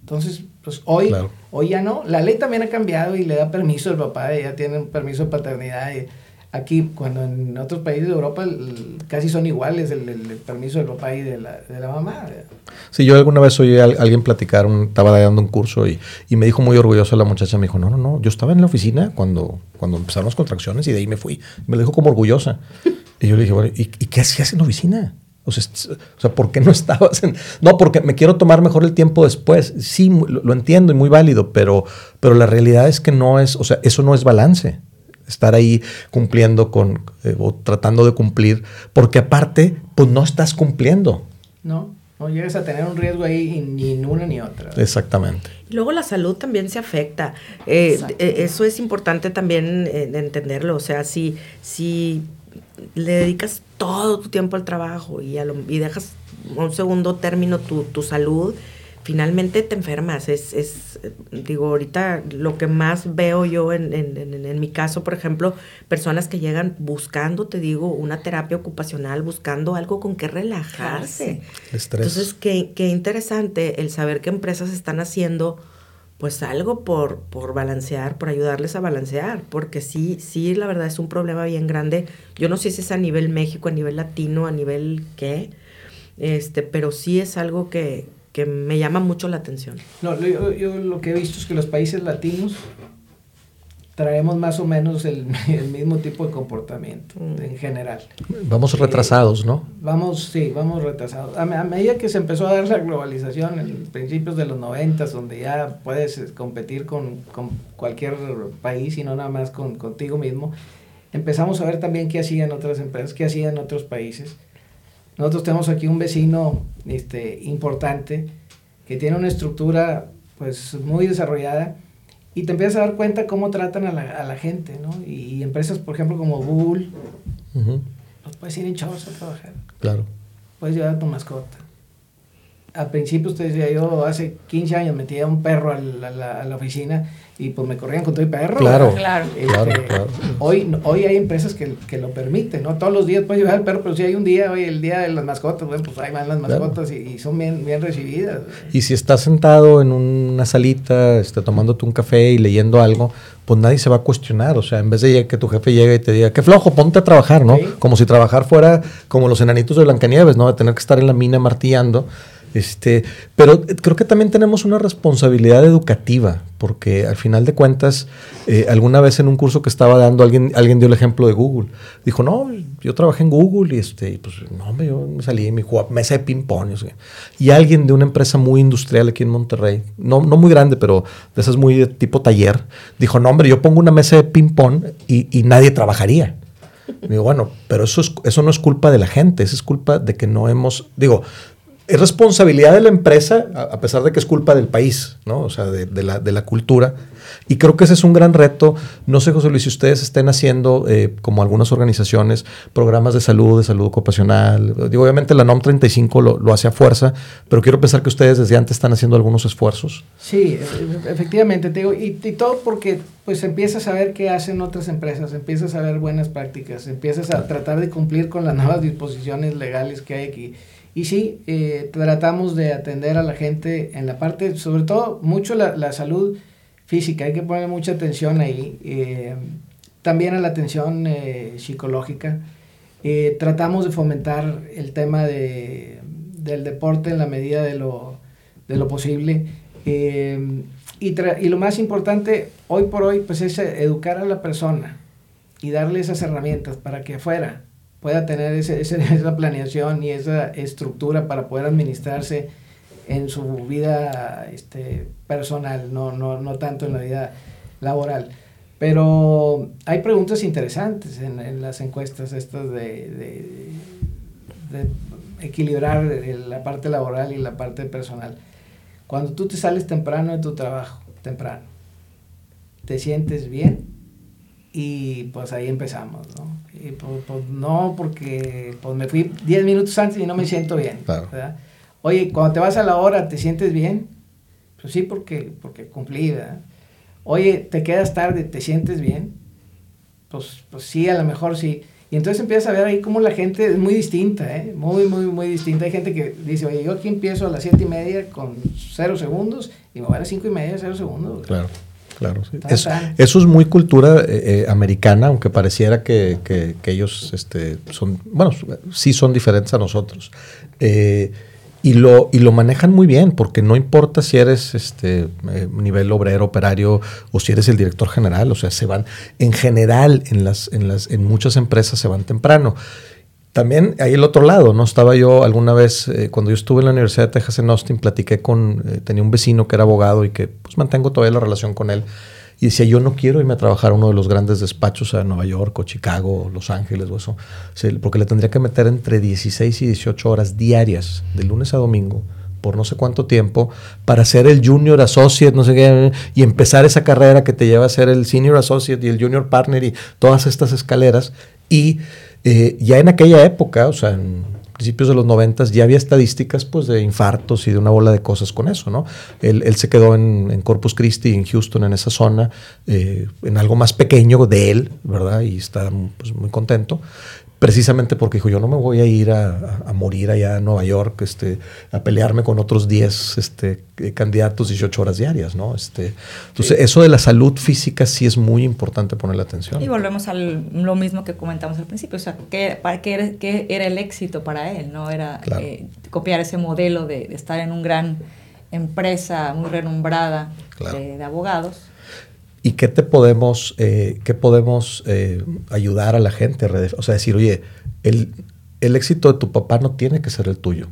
Entonces, pues hoy, hoy ya no. La ley también ha cambiado y le da permiso al papá, ya tiene un permiso de paternidad. Y, aquí, cuando en otros países de Europa casi son iguales el, permiso del papá y de la, de la mamá. Sí, yo alguna vez oí a alguien platicar, estaba dando un curso y, y, me dijo muy orgulloso la muchacha, me dijo, no, no, no, yo estaba en la oficina cuando, cuando empezaron las contracciones y de ahí me fui. Me lo dijo como orgullosa. Y yo le dije, bueno, ¿y, y qué hacías en la oficina? O sea, o sea, ¿por qué no estabas en...? No, porque me quiero tomar mejor el tiempo después. Sí, lo, lo entiendo y muy válido, pero, pero la realidad es que no es, o sea, eso no es balance estar ahí cumpliendo con, eh, o tratando de cumplir, porque aparte, pues no estás cumpliendo. No. No llegas a tener un riesgo ahí ni una ni otra. Exactamente. Luego la salud también se afecta. Eh, eh, eso es importante también eh, entenderlo. O sea, si, si le dedicas todo tu tiempo al trabajo y, a lo- y dejas un segundo término tu, tu salud, finalmente te enfermas. Es, es, digo, ahorita lo que más veo yo en, en- en- en mi caso, por ejemplo, personas que llegan buscando, te digo, una terapia ocupacional, buscando algo con que relajarse. El estrés. Entonces, qué, qué interesante el saber que empresas están haciendo pues algo por, por balancear, por ayudarles a balancear, porque sí, sí, la verdad es un problema bien grande. Yo no sé si es a nivel México, a nivel latino, a nivel qué, este, pero sí es algo que, que me llama mucho la atención. No, yo, yo lo que he visto es que los países latinos traemos más o menos el, el mismo tipo de comportamiento Mm. en general. Vamos retrasados, ¿no? Vamos, sí, vamos retrasados. A, a medida que se empezó a dar la globalización en principios de los noventas, donde ya puedes eh, competir con, con cualquier país y no nada más con, contigo mismo, empezamos a ver también qué hacían otras empresas, qué hacían otros países. Nosotros tenemos aquí un vecino este, importante que tiene una estructura pues muy desarrollada y te empiezas a dar cuenta cómo tratan a la, a la gente, ¿no? Y, empresas, por ejemplo, como Google, Ujú, los puedes ir en chavos a trabajar Claro. puedes llevar a tu mascota. Al principio usted decía, yo hace 15 años metía un perro al- a la, a la oficina y pues me corrían con todo el perro. Claro. Claro. Este, Claro, claro. Hoy, hoy hay empresas que, que lo permiten, ¿no? Todos los días puedes llevar al perro, pero si hay un día, hoy el día de las mascotas, bueno, pues ahí van las Claro. mascotas y, y son bien, bien recibidas. Y si estás sentado en una salita, este, tomándote un café y leyendo algo, pues nadie se va a cuestionar. O sea, en vez de que tu jefe llegue y te diga, qué flojo, ponte a trabajar, ¿no? Sí. Como si trabajar fuera como los enanitos de Blancanieves, ¿no? De tener que estar en la mina martillando. Este, pero creo que también tenemos una responsabilidad educativa, porque al final de cuentas, eh, alguna vez en un curso que estaba dando, alguien, alguien dio el ejemplo de Google. Dijo, no, yo trabajé en Google y este, y pues no, yo me salí me jugaba mesa de ping-pong. o sea. Y alguien de una empresa muy industrial aquí en Monterrey, no, no muy grande, pero de esas muy de tipo taller, dijo, no, hombre, yo pongo una mesa de ping-pong y, y nadie trabajaría. Digo, bueno, pero eso, es, eso no es culpa de la gente, eso es culpa de que no hemos, digo, es responsabilidad de la empresa, a, pesar de que es culpa del país, ¿no? O sea, de, de la, de la cultura. Y creo que ese es un gran reto. No sé, José Luis, si ustedes estén haciendo, eh, como algunas organizaciones, programas de salud, de salud ocupacional. Digo, obviamente la NOM 35 lo, lo hace a fuerza, pero quiero pensar que ustedes desde antes están haciendo algunos esfuerzos. Sí, e- efectivamente, te digo, y, y todo porque pues empiezas a ver qué hacen otras empresas, empiezas a ver buenas prácticas, empiezas a tratar de cumplir con las nuevas disposiciones legales que hay aquí. Y sí, eh, tratamos de atender a la gente en la parte, sobre todo mucho la, la salud física, hay que poner mucha atención ahí, eh, también a la atención eh, psicológica. Tratamos de fomentar el tema de, del deporte en la medida de lo, de lo posible. Y, y lo más importante hoy por hoy pues es educar a la persona y darle esas herramientas para que afuera pueda tener ese, esa planeación y esa estructura para poder administrarse en su vida este, personal, no, no, no tanto en la vida laboral. Pero hay preguntas interesantes en, en las encuestas estas de, de- de equilibrar la parte laboral y la parte personal. Cuando tú te sales temprano de tu trabajo, temprano, te sientes bien y pues ahí empezamos, ¿no? Y pues, pues, no porque pues me fui 10 minutos antes y no me siento bien, Claro. ¿verdad? Oye, cuando te vas a la hora, ¿te sientes bien? Pues sí, porque, porque cumplí, ¿verdad? Oye, ¿te quedas tarde? ¿Te sientes bien? Pues, pues sí, a lo mejor sí. Y entonces empiezas a ver ahí cómo la gente es muy distinta, ¿eh? Muy, muy, muy distinta. Hay gente que dice, oye, yo aquí empiezo a las siete y media con cero segundos y me voy a las cinco y media, cero segundos. Claro, claro. sí. Tan, Es- tan. eso es muy cultura eh, eh, americana, aunque pareciera que, que- que ellos este, son, bueno, sí son diferentes a nosotros. Eh, y lo, y lo manejan muy bien, porque no importa si eres este nivel obrero, operario, o si eres el director general, o sea, se van, en general, en las, en las, en muchas empresas se van temprano. También ahí el otro lado, ¿no? Estaba yo alguna vez, eh, cuando yo estuve en la Universidad de Texas en Austin, platiqué con, eh, tenía un vecino que era abogado y que pues mantengo todavía la relación con él. y decía, yo no quiero irme a trabajar a uno de los grandes despachos a Nueva York o Chicago o Los Ángeles o eso, porque le tendría que meter entre 16 y 18 horas diarias, de lunes a domingo, por no sé cuánto tiempo para ser el junior associate, no sé qué, y empezar esa carrera que te lleva a ser el senior associate y el junior partner y todas estas escaleras. Y eh, ya en aquella época, o sea, en principios de los noventas, ya había estadísticas pues, de infartos y de una bola de cosas con eso, ¿no? Él, se quedó en, Corpus Christi, en Houston, en esa zona, eh, en algo más pequeño de él, ¿verdad? Y está pues, muy contento precisamente porque dijo, yo no me voy a ir a, morir allá a Nueva York, este, a pelearme con otros 10 este, eh, candidatos 18 horas diarias, ¿no? Este, entonces, eso de la salud física sí es muy importante ponerle atención. Y volvemos a lo mismo que comentamos al principio, o sea, ¿qué, para qué, era, qué era el éxito para él? ¿No? Era eh, copiar ese modelo de, estar en una gran empresa muy renombrada de abogados ¿Y qué te podemos, eh, qué podemos eh, ayudar a la gente? O sea, decir, oye, el, el, éxito de tu papá no tiene que ser el tuyo.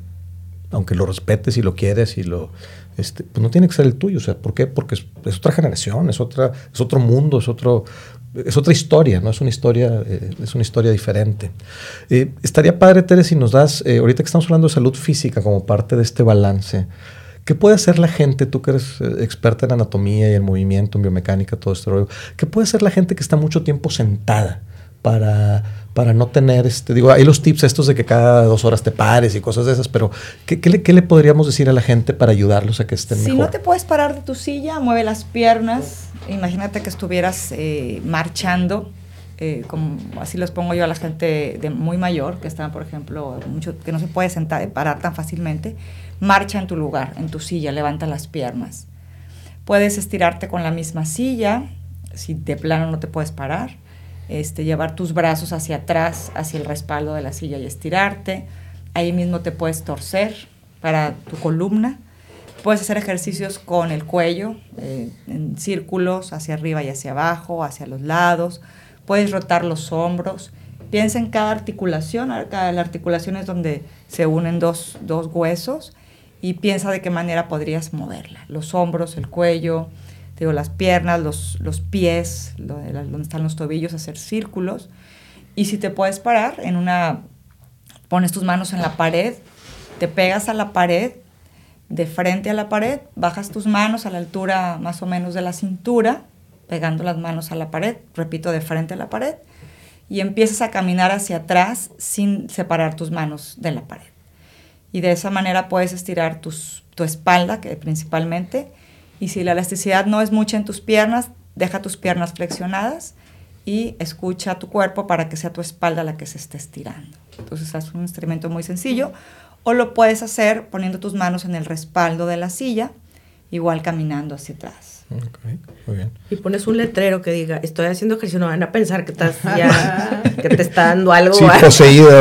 Aunque lo respetes y lo quieres y lo... Este, pues no tiene que ser el tuyo. O sea, ¿por qué? Porque es, otra generación, es, otra, es otro mundo, es, otro, es otra historia, ¿no? Es una historia, eh, es una historia diferente. estaría padre, Tere, si nos das, ahorita que estamos hablando de salud física como parte de este balance, ¿Qué puede hacer la gente, tú que eres eh, experta en anatomía y en movimiento, en biomecánica, todo este rollo? ¿Qué puede hacer la gente que está mucho tiempo sentada para, para no tener, este, digo, hay los tips estos de que cada dos horas te pares y cosas de esas, pero ¿qué, qué, le, qué le, podríamos decir a la gente para ayudarlos a que estén mejor? Si no te puedes parar de tu silla, mueve las piernas. Imagínate que estuvieras eh, marchando. Eh, como así los pongo yo a la gente de muy mayor, que están, por ejemplo, mucho, que no se puede sentar, parar tan fácilmente marcha en tu lugar, en tu silla, levanta las piernas. Puedes estirarte con la misma silla, si de plano no te puedes parar, este, llevar tus brazos hacia atrás, hacia el respaldo de la silla y estirarte. Ahí mismo te puedes torcer para tu columna. Puedes hacer ejercicios con el cuello, eh, en círculos hacia arriba y hacia abajo, hacia los lados. Puedes rotar los hombros Piensa en cada articulación, cada, la articulación es donde se unen dos, huesos y piensa de qué manera podrías moverla. Los hombros, el cuello, digo, las piernas, los, los pies, donde están los tobillos, hacer círculos. Y si te puedes parar en una, pones tus manos en la pared, te pegas a la pared, de frente a la pared, bajas tus manos a la altura más o menos de la cintura, pegando las manos a la pared, repito, de frente a la pared y empiezas a caminar hacia atrás sin separar tus manos de la pared. Y de esa manera puedes estirar tus, tu espalda, que principalmente, y si la elasticidad no es mucha en tus piernas, deja tus piernas flexionadas y escucha tu cuerpo para que sea tu espalda la que se esté estirando. Entonces es un instrumento muy sencillo. O lo puedes hacer poniendo tus manos en el respaldo de la silla, igual caminando hacia atrás muy bien. Y pones un letrero que diga, estoy haciendo ejercicio, no van a pensar que estás ya, que te está dando algo. Sí, poseído.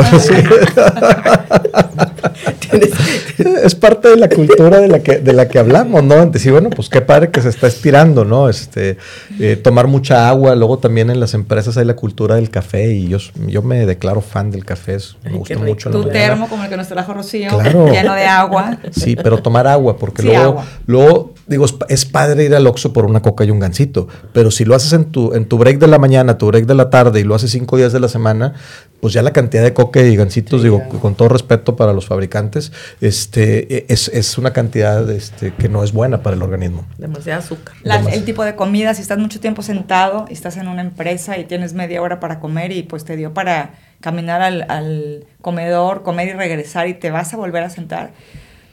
es parte de la cultura de la que, de la que hablamos, ¿no? Decir, bueno, pues qué padre que se está estirando, ¿no? Este, eh, tomar mucha agua, luego también en las empresas hay la cultura del café y yo, yo me declaro fan del café, me gusta mucho. Tu termo, como el que nos trajo Rocío, lleno de agua. Sí, pero tomar agua, porque luego, luego, digo, es padre ir al Oxxo por una coca y un gancito, pero si lo haces en tu, en tu break de la mañana, tu break de la tarde y lo haces cinco días de la semana, pues ya la cantidad de coca y gancitos, digo, con todo respeto para los fabricantes, este, e, es, es una cantidad este, que no es buena para el organismo. Demasiado azúcar. el tipo de comida, si estás mucho tiempo sentado y estás en una empresa y tienes media hora para comer y pues te dio para caminar al, al comedor, comer y regresar y te vas a volver a sentar,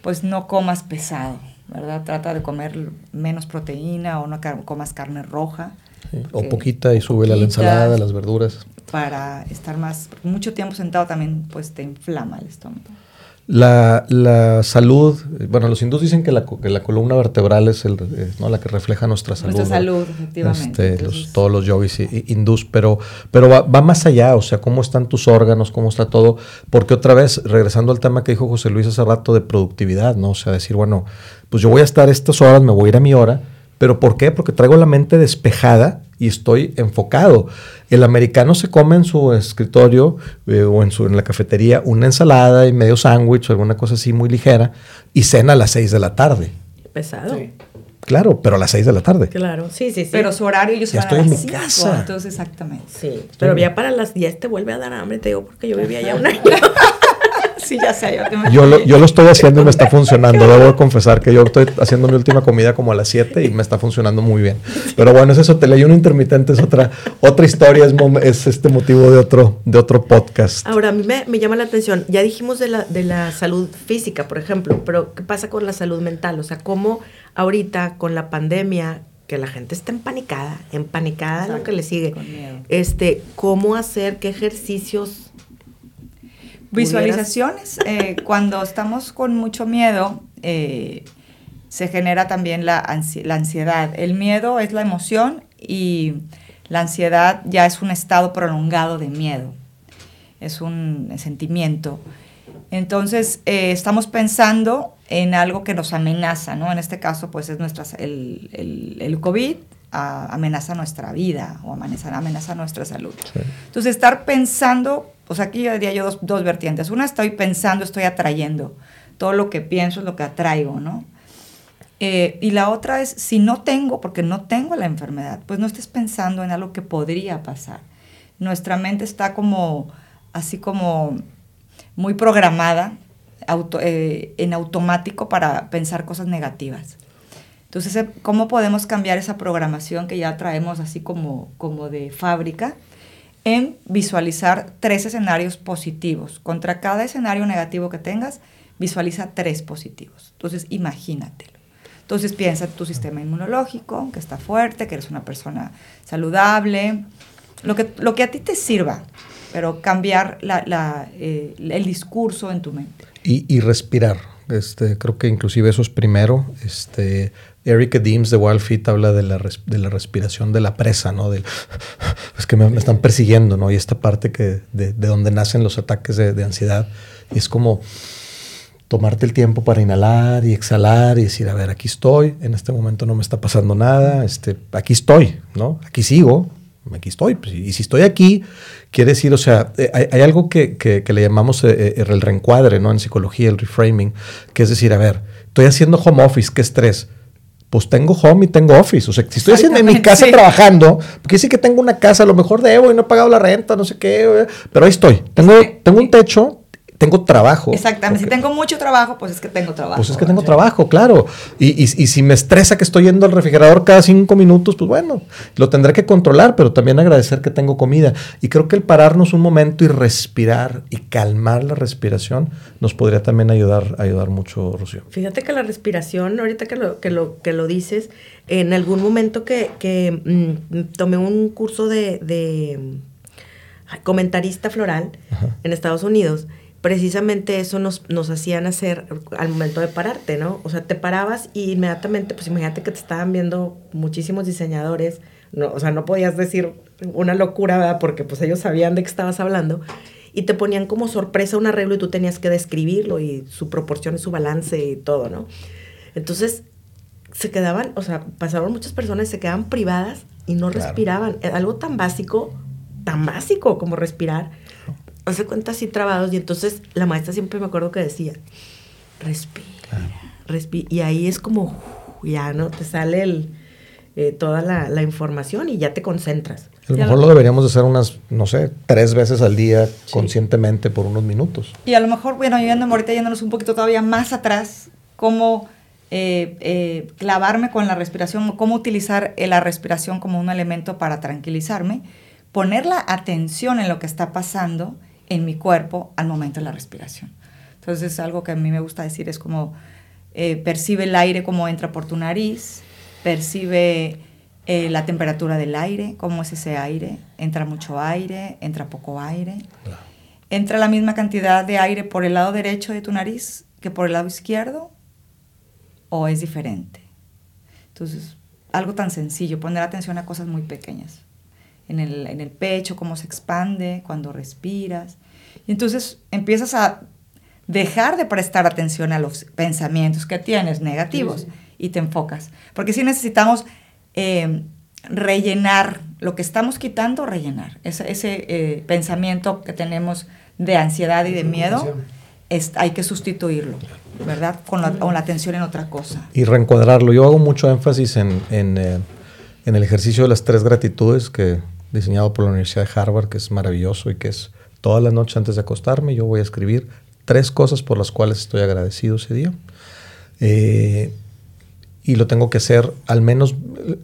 pues no comas pesado, ¿verdad? Trata de comer menos proteína o no comas carne roja. o poquita y sube la ensalada, las verduras. Para estar más, mucho tiempo sentado también pues te inflama el estómago. La, la, salud, bueno, los hindús dicen que la, que la columna vertebral es el, eh, ¿no? la que refleja nuestra salud. Nuestra salud, efectivamente. Este, los, todos los yogis hindús, pero, pero va, va, más allá, o sea, cómo están tus órganos, cómo está todo, porque otra vez, regresando al tema que dijo José Luis hace rato de productividad, ¿no? O sea, decir, bueno, pues yo voy a estar estas horas, me voy a ir a mi hora, pero ¿por qué? Porque traigo la mente despejada y estoy enfocado. El americano se come en su escritorio eh, o en, su, en la cafetería una ensalada y medio sándwich o alguna cosa así muy ligera y cena a las 6 de la tarde. Pesado. Claro, pero a las 6 de la tarde. Claro, sí, sí, sí. Pero su horario ellos Ya estoy a en las mi cinco, casa. Entonces, exactamente. Sí, pero ya para las 10 te vuelve a dar hambre, te digo, porque yo vivía ya un año. Sí, ya sé. Yo, te Yo lo, yo lo estoy haciendo y me está funcionando. Debo de confesar que yo estoy haciendo mi última comida como a las 7 y me está funcionando muy bien. Pero bueno, es eso, un intermitente es otra, otra historia, es, mom- es este motivo de otro, de otro podcast. Ahora, a mí me, me llama la atención, ya dijimos de la, de la salud física, por ejemplo, pero ¿qué pasa con la salud mental? O sea, ¿cómo ahorita con la pandemia, que la gente está empanicada, empanicada lo Exacto, que le sigue, este, ¿cómo hacer, qué ejercicios? Visualizaciones, eh, cuando estamos con mucho miedo, eh, se genera también la, ansi- la ansiedad. El miedo es la emoción y la ansiedad ya es un estado prolongado de miedo, es un sentimiento. Entonces, eh, estamos pensando en algo que nos amenaza, ¿no? En este caso, pues es nuestra, el, el, el COVID a- amenaza nuestra vida o amenaza, amenaza nuestra salud. Entonces, estar pensando, pues aquí yo diría yo dos, dos vertientes. Una, estoy pensando, estoy atrayendo. Todo lo que pienso es lo que atraigo, ¿no? Eh, y la otra es, si no tengo, porque no tengo la enfermedad, pues no estés pensando en algo que podría pasar. Nuestra mente está como, así como muy programada eh, en automático para pensar cosas negativas. Entonces, eh, ¿cómo podemos cambiar esa programación que ya traemos así como, como de fábrica? En visualizar tres escenarios positivos. Contra cada escenario negativo que tengas, visualiza tres positivos. Entonces, imagínatelo. Entonces, piensa en tu sistema inmunológico, que está fuerte, que eres una persona saludable, lo que, lo que a ti te sirva, pero cambiar la- la, eh, el discurso en tu mente. Y, y respirar. Este, creo que inclusive eso es primero. Este, Eric Deems de Wild Fit habla de la, res- de la respiración de la presa, ¿no? Del, es que me, me están persiguiendo, ¿no? Y esta parte que de, de donde nacen los ataques de, de ansiedad. Y es como tomarte el tiempo para inhalar y exhalar y decir, a ver, aquí estoy, en este momento no me está pasando nada, este, aquí estoy, ¿no? Aquí sigo, aquí estoy. Pues, y si estoy aquí, quiere decir, o sea, eh, hay, hay algo que, que- que le llamamos eh, eh, el reencuadre, ¿no? En psicología, el reframing, que es decir, a ver, estoy haciendo home office, ¿qué estrés? Pues tengo home y tengo office. O sea, si estoy haciendo en mi casa sí. trabajando, porque sí que tengo una casa, a lo mejor debo y no he pagado la renta, no sé qué, pero ahí estoy. Tengo, Sí. tengo un techo, tengo trabajo. Exactamente. Si tengo mucho trabajo, pues es que tengo trabajo. Pues es que tengo trabajo, claro. Y, y- y si me estresa que estoy yendo al refrigerador cada cinco minutos, pues bueno, lo tendré que controlar, pero también agradecer que tengo comida. Y creo que el pararnos un momento y respirar y calmar la respiración nos podría también ayudar, ayudar mucho, Rocío. Fíjate que la respiración, ahorita que lo, que lo, que lo dices, en algún momento que, que, mm, tomé un curso de, de, mm, comentarista floral Ajá. en Estados Unidos, precisamente eso nos, nos hacían hacer al momento de pararte, ¿no? O sea, te parabas y inmediatamente, pues imagínate que te estaban viendo muchísimos diseñadores, no, o sea, no podías decir una locura, ¿verdad? Porque pues ellos sabían de qué estabas hablando y te ponían como sorpresa un arreglo y tú tenías que describirlo y su proporción y su balance y todo, ¿no? Entonces, se quedaban, o sea, pasaron muchas personas, se quedaban privadas y no Claro. respiraban. Algo tan básico, tan básico como respirar. Hace cuenta así trabados y entonces la maestra siempre me acuerdo que decía, respira, respi-". Y ahí es como, uf, ya, ¿no? Te sale el, eh, toda la, la información y ya te concentras. A lo mejor lo- deberíamos de hacer unas, no sé, tres veces al día conscientemente por unos minutos. Y a lo mejor, bueno, yendo ahorita yéndonos un poquito todavía más atrás, cómo eh, eh, clavarme con la respiración, cómo utilizar la respiración como un elemento para tranquilizarme, poner la atención en lo que está pasando en mi cuerpo al momento de la respiración. Entonces, algo que a mí me gusta decir es como eh, percibe el aire como entra por tu nariz, percibe eh, la temperatura del aire, cómo es ese aire, entra mucho aire, entra poco aire entra la misma cantidad de aire por el lado derecho de tu nariz que por el lado izquierdo o es diferente. Entonces, algo tan sencillo, poner atención a cosas muy pequeñas. En el, en el pecho, cómo se expande cuando respiras. Y entonces empiezas a dejar de prestar atención a los pensamientos que tienes negativos y te enfocas. Porque si necesitamos eh, rellenar lo que estamos quitando, rellenar. Ese, ese eh, pensamiento que tenemos de ansiedad y de miedo, es- hay que sustituirlo. ¿verdad? Con la, con la atención en otra cosa. Y reencuadrarlo. Yo hago mucho énfasis en, en, eh, en el ejercicio de las tres gratitudes que diseñado por la Universidad de Harvard, que es maravilloso y que es todas las noches antes de acostarme, yo voy a escribir tres cosas por las cuales estoy agradecido ese día. Eh, y lo tengo que hacer al menos,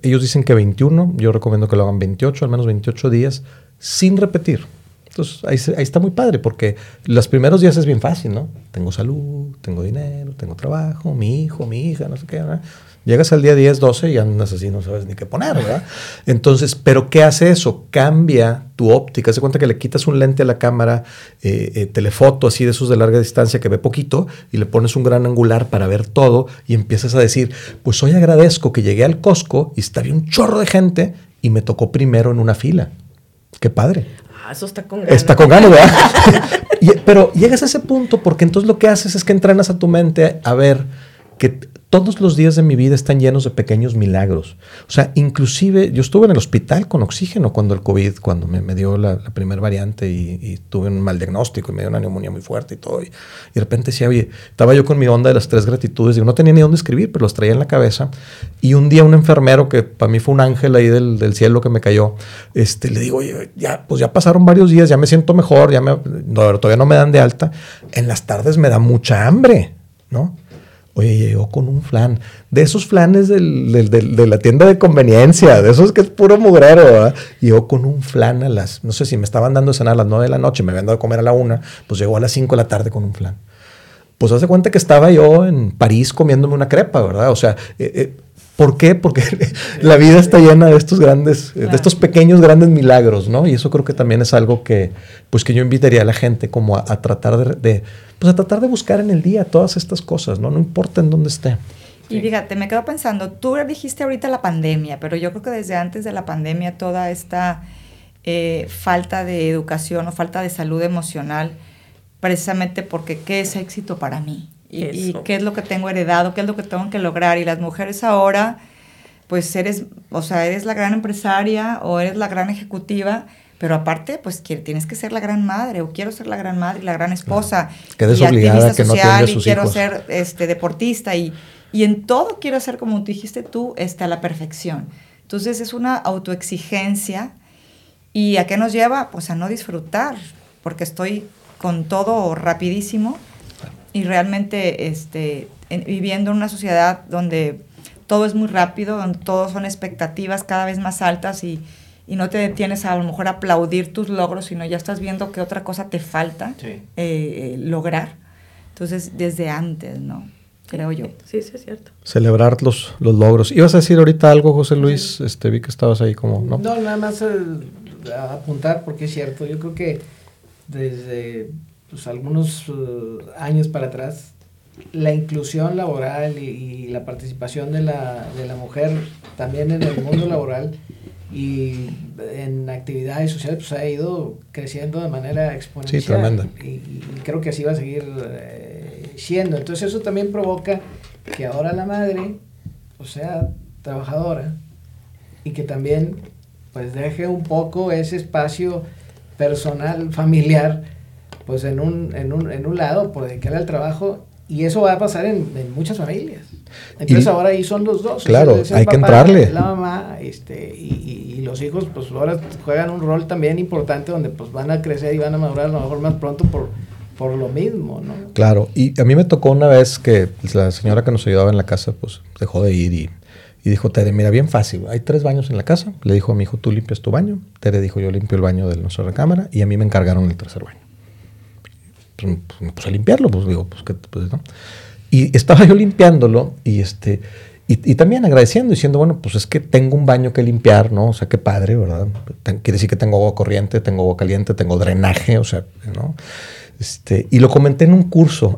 ellos dicen que 21, yo recomiendo que lo hagan 28, al menos 28 días, sin repetir. Entonces ahí, ahí está muy padre, porque los primeros días es bien fácil, ¿no? Tengo salud, tengo dinero, tengo trabajo, mi hijo, mi hija, no sé qué. ¿verdad? Llegas al día 10, 12 y andas así, no sabes ni qué poner, ¿verdad? Entonces, ¿pero qué hace eso? Cambia tu óptica. Se cuenta que le quitas un lente a la cámara eh, eh, telefoto, así de esos de larga distancia que ve poquito, y le pones un gran angular para ver todo y empiezas a decir, pues hoy agradezco que llegué al Costco y bien un chorro de gente y me tocó primero en una fila. Qué padre. Ah, eso está con ganas. Está con ganas, ¿verdad? Y- pero llegas a ese punto porque entonces lo que haces es que entrenas a tu mente a ver que todos los días de mi vida están llenos de pequeños milagros. O sea, inclusive yo estuve en el hospital con oxígeno cuando el COVID, cuando me, me dio la, la primera variante y, y tuve un mal diagnóstico y me dio una neumonía muy fuerte y todo. Y, y de repente decía, oye, estaba yo con mi onda de las tres gratitudes. Digo, no tenía ni dónde escribir, pero los traía en la cabeza. Y un día un enfermero, que para mí fue un ángel ahí del, del cielo que me cayó, este, le digo, oye, ya, pues ya pasaron varios días, ya me siento mejor, ya me, no, todavía no me dan de alta. En las tardes me da mucha hambre, ¿no? Oye, llegó con un flan. De esos flanes de la tienda de conveniencia, de esos que es puro mugrero. Llegó con un flan a las, no sé si me estaban dando de cenar a las 9 de la noche, me habían dado de comer a la 1, pues llegó a las 5 de la tarde con un flan. Pues hace cuenta que estaba yo en París comiéndome una crepa, ¿verdad? O sea, eh, eh, ¿por qué? Porque la vida está llena de estos grandes, de estos pequeños grandes milagros, ¿no? Y eso creo que también es algo que, pues que yo invitaría a la gente como a, a tratar de, de, pues a tratar de buscar en el día todas estas cosas, ¿no? No importa en dónde esté. Y fíjate, me quedo pensando, tú dijiste ahorita la pandemia, pero yo creo que desde antes de la pandemia toda esta eh, falta de educación o falta de salud emocional, precisamente porque ¿qué es éxito para mí? Y, y qué es lo que tengo heredado, qué es lo que tengo que lograr. Y las mujeres ahora, pues eres, o sea, eres la gran empresaria o eres la gran ejecutiva, pero aparte, pues que tienes que ser la gran madre, o quiero ser la gran madre y la gran esposa. Quedes y obligada activista a que no social, atiende a y sus quiero hijos. ser este, deportista y, y en todo quiero ser como dijiste tú, este, a la perfección. Entonces es una autoexigencia y ¿a qué nos lleva? Pues a no disfrutar, porque estoy con todo rapidísimo y realmente este, en- viviendo en una sociedad donde todo es muy rápido, donde todo son expectativas cada vez más altas y, y no te detienes a, a lo mejor a aplaudir tus logros, sino ya estás viendo qué otra cosa te falta Sí. eh, eh, lograr. Entonces, desde antes, ¿no? Creo yo. Sí, sí, es cierto. Celebrar los, los logros. ¿Ibas a decir ahorita algo, José Luis? Este, vi que estabas ahí como, ¿no? No, nada más eh, apuntar porque es cierto. Yo creo que desde pues, algunos eh, años para atrás, la inclusión laboral y, y la participación de la, de la mujer también en el mundo laboral y en actividades sociales pues, ha ido creciendo de manera exponencial. Sí, tremenda. Y, y creo que así va a seguir eh, siendo. Entonces eso también provoca que ahora la madre, o sea, trabajadora, y que también pues deje un poco ese espacio personal, familiar, pues en un, en un, en un lado, por dedicarle al trabajo, y eso va a pasar en, en muchas familias. Entonces Y- ahora ahí son los dos. Claro, hay que papá, entrarle. La mamá, este, y, y- y los hijos, pues ahora juegan un rol también importante donde pues van a crecer y van a madurar a lo mejor más pronto por, por lo mismo, ¿no? Claro, y a mí me tocó una vez que la señora que nos ayudaba en la casa, pues dejó de ir y, y dijo, Tere, mira, bien fácil, hay tres baños en la casa. Le dijo a mi hijo, tú limpias tu baño. Tere dijo, yo limpio el baño de nuestra recámara y a mí me encargaron el tercer baño. Pues, pues, puse a limpiarlo, pues digo, pues, ¿qué, pues, ¿no? Y estaba yo limpiándolo y este... Y, y también agradeciendo, diciendo, bueno, pues es que tengo un baño que limpiar, ¿no? O sea, qué padre, ¿verdad? Ten- quiere decir que tengo agua corriente, tengo agua caliente, tengo drenaje, o sea, ¿no? Este, y lo comenté en un curso.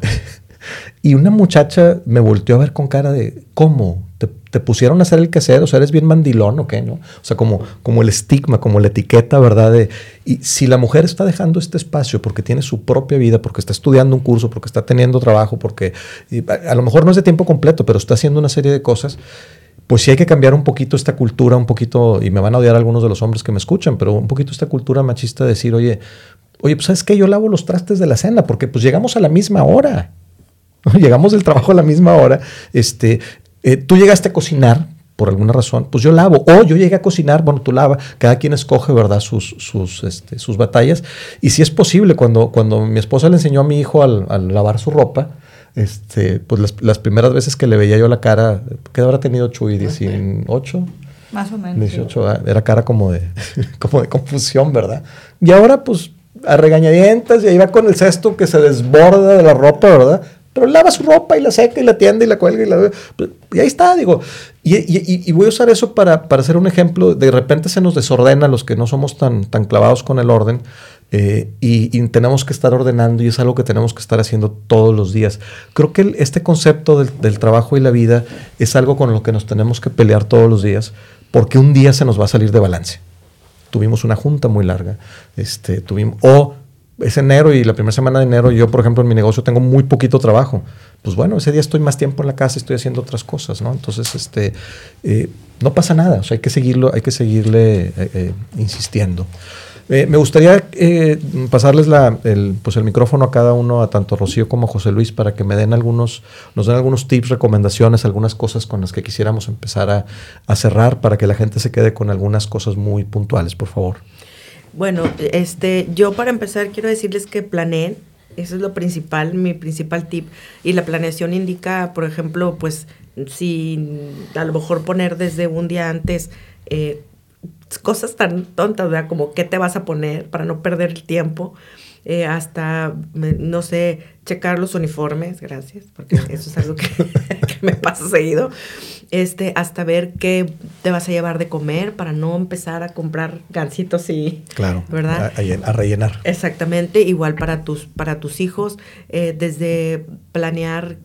y una muchacha me volteó a ver con cara de, ¿cómo? ¿Te, te pusieron a hacer el quehacer? O sea, ¿eres bien mandilón o qué, no? O sea, como, como el estigma, como la etiqueta, ¿verdad? De, y si la mujer está dejando este espacio porque tiene su propia vida, porque está estudiando un curso, porque está teniendo trabajo, porque a, a lo mejor no es de tiempo completo, pero está haciendo una serie de cosas, pues sí hay que cambiar un poquito esta cultura, un poquito, y me van a odiar algunos de los hombres que me escuchan, pero un poquito esta cultura machista de decir, oye, oye, pues sabes que yo lavo los trastes de la cena, porque pues llegamos a la misma hora. Llegamos del trabajo a la misma hora. Este, eh, tú llegaste a cocinar por alguna razón, pues yo lavo. O yo llegué a cocinar, bueno, tú lava. Cada quien escoge, ¿verdad?, sus, sus, este, sus batallas. Y si es posible, cuando, cuando mi esposa le enseñó a mi hijo al, al lavar su ropa, este, pues las, las, primeras veces que le veía yo la cara, ¿qué habrá tenido Chuy? ¿18? Más o menos. 18, sí. era cara como de, como de confusión, ¿verdad? Y ahora, pues, a regañadientas, y ahí va con el cesto que se desborda de la ropa, ¿verdad? Pero lava su ropa y la seca y la tiende y la cuelga y la... Y ahí está, digo. Y, voy a usar eso para, para, hacer un ejemplo. De repente se nos desordena los que no somos tan, tan clavados con el orden. Eh, y, tenemos que estar ordenando y es algo que tenemos que estar haciendo todos los días. Creo que este concepto del, del, trabajo y la vida es algo con lo que nos tenemos que pelear todos los días porque un día se nos va a salir de balance. Tuvimos una junta muy larga, este, tuvimos, o es enero y la primera semana de enero yo, por ejemplo, en mi negocio tengo muy poquito trabajo. Pues bueno, ese día estoy más tiempo en la casa, estoy haciendo otras cosas, ¿no? Entonces, este, eh, no pasa nada, o sea, hay que seguirlo, hay que seguirle eh, eh, insistiendo. Me gustaría pasarles la, el, pues el micrófono a cada uno, a tanto Rocío como José Luis, para que me den algunos, nos den algunos tips, recomendaciones, algunas cosas con las que quisiéramos empezar a cerrar para que la gente se quede con algunas cosas muy puntuales, por favor. Bueno, este, yo para empezar quiero decirles que planeen, eso es lo principal, mi principal tip. Y la planeación indica, por ejemplo, pues si a lo mejor poner desde un día antes eh, cosas tan tontas, ¿verdad? Como qué te vas a poner para no perder el tiempo. Eh, hasta, no sé, checar los uniformes, gracias, porque eso es algo que, que, me pasa seguido. Este, hasta ver qué te vas a llevar de comer para no empezar a comprar gancitos y. Claro. ¿Verdad? A, a rellenar. Exactamente, igual para tus, para tus hijos, eh, desde planear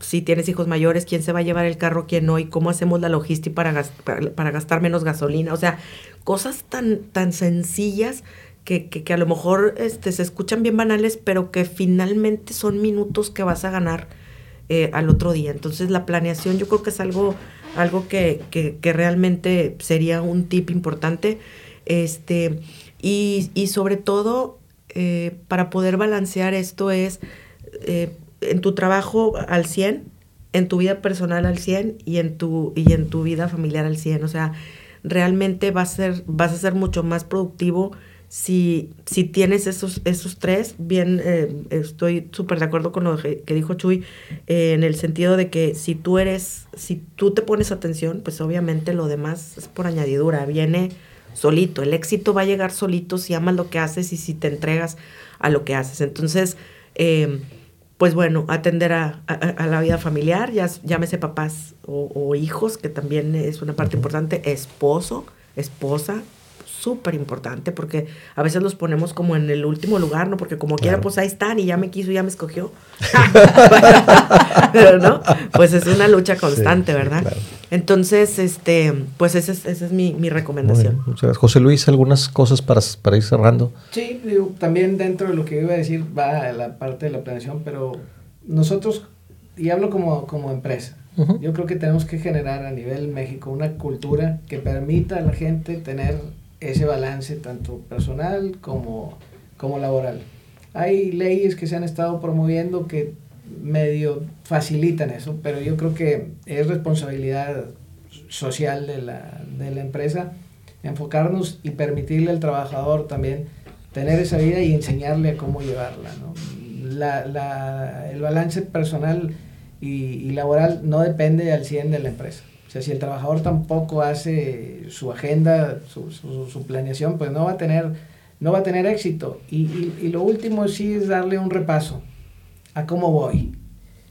si tienes hijos mayores, quién se va a llevar el carro, quién no, y cómo hacemos la logística para, gastar, para gastar menos gasolina. O sea, cosas tan, tan sencillas que, que, que, a lo mejor este, se escuchan bien banales, pero que finalmente son minutos que vas a ganar eh, al otro día. Entonces la planeación yo creo que es algo, algo que, que, realmente sería un tip importante. Este, y, y sobre todo, eh, para poder balancear esto es eh, en tu trabajo al 100, en tu vida personal al 100 y en tu, y en tu vida familiar al 100. O sea, realmente vas a ser, vas a ser mucho más productivo si, si tienes esos, esos tres. Bien, eh, estoy súper de acuerdo con lo que, dijo Chuy, eh, en el sentido de que si tú eres, si tú te pones atención, pues obviamente lo demás es por añadidura, viene solito. El éxito va a llegar solito si amas lo que haces y si te entregas a lo que haces. Entonces, eh, pues bueno, atender a, a, la vida familiar, ya, llámese papás o, hijos, que también es una parte importante, esposo, esposa, súper importante, porque a veces los ponemos como en el último lugar, ¿no? Porque como claro. quiera, pues ahí están y ya me quiso, ya me escogió. Pero no, pues es una lucha constante, sí, ¿verdad? Sí, claro. Entonces, este, pues esa es, esa es mi, mi recomendación. Bien, muchas gracias. José Luis, algunas cosas para, para ir cerrando. Sí, digo, también dentro de lo que iba a decir va la parte de la planeación, pero nosotros, y hablo como, como empresa, uh -huh. yo creo que tenemos que generar a nivel México una cultura que permita a la gente tener ese balance tanto personal como, como laboral. Hay leyes que se han estado promoviendo que medio facilitan eso, pero yo creo que es responsabilidad social de la, de la empresa enfocarnos y permitirle al trabajador también tener esa vida y enseñarle a cómo llevarla. ¿no? La, la, el balance personal y, y, laboral no depende al 100 de la empresa. O sea, si el trabajador tampoco hace su agenda, su, su, su planeación, pues no va a tener, no va a tener éxito. Y, y, y, lo último sí es darle un repaso a cómo voy.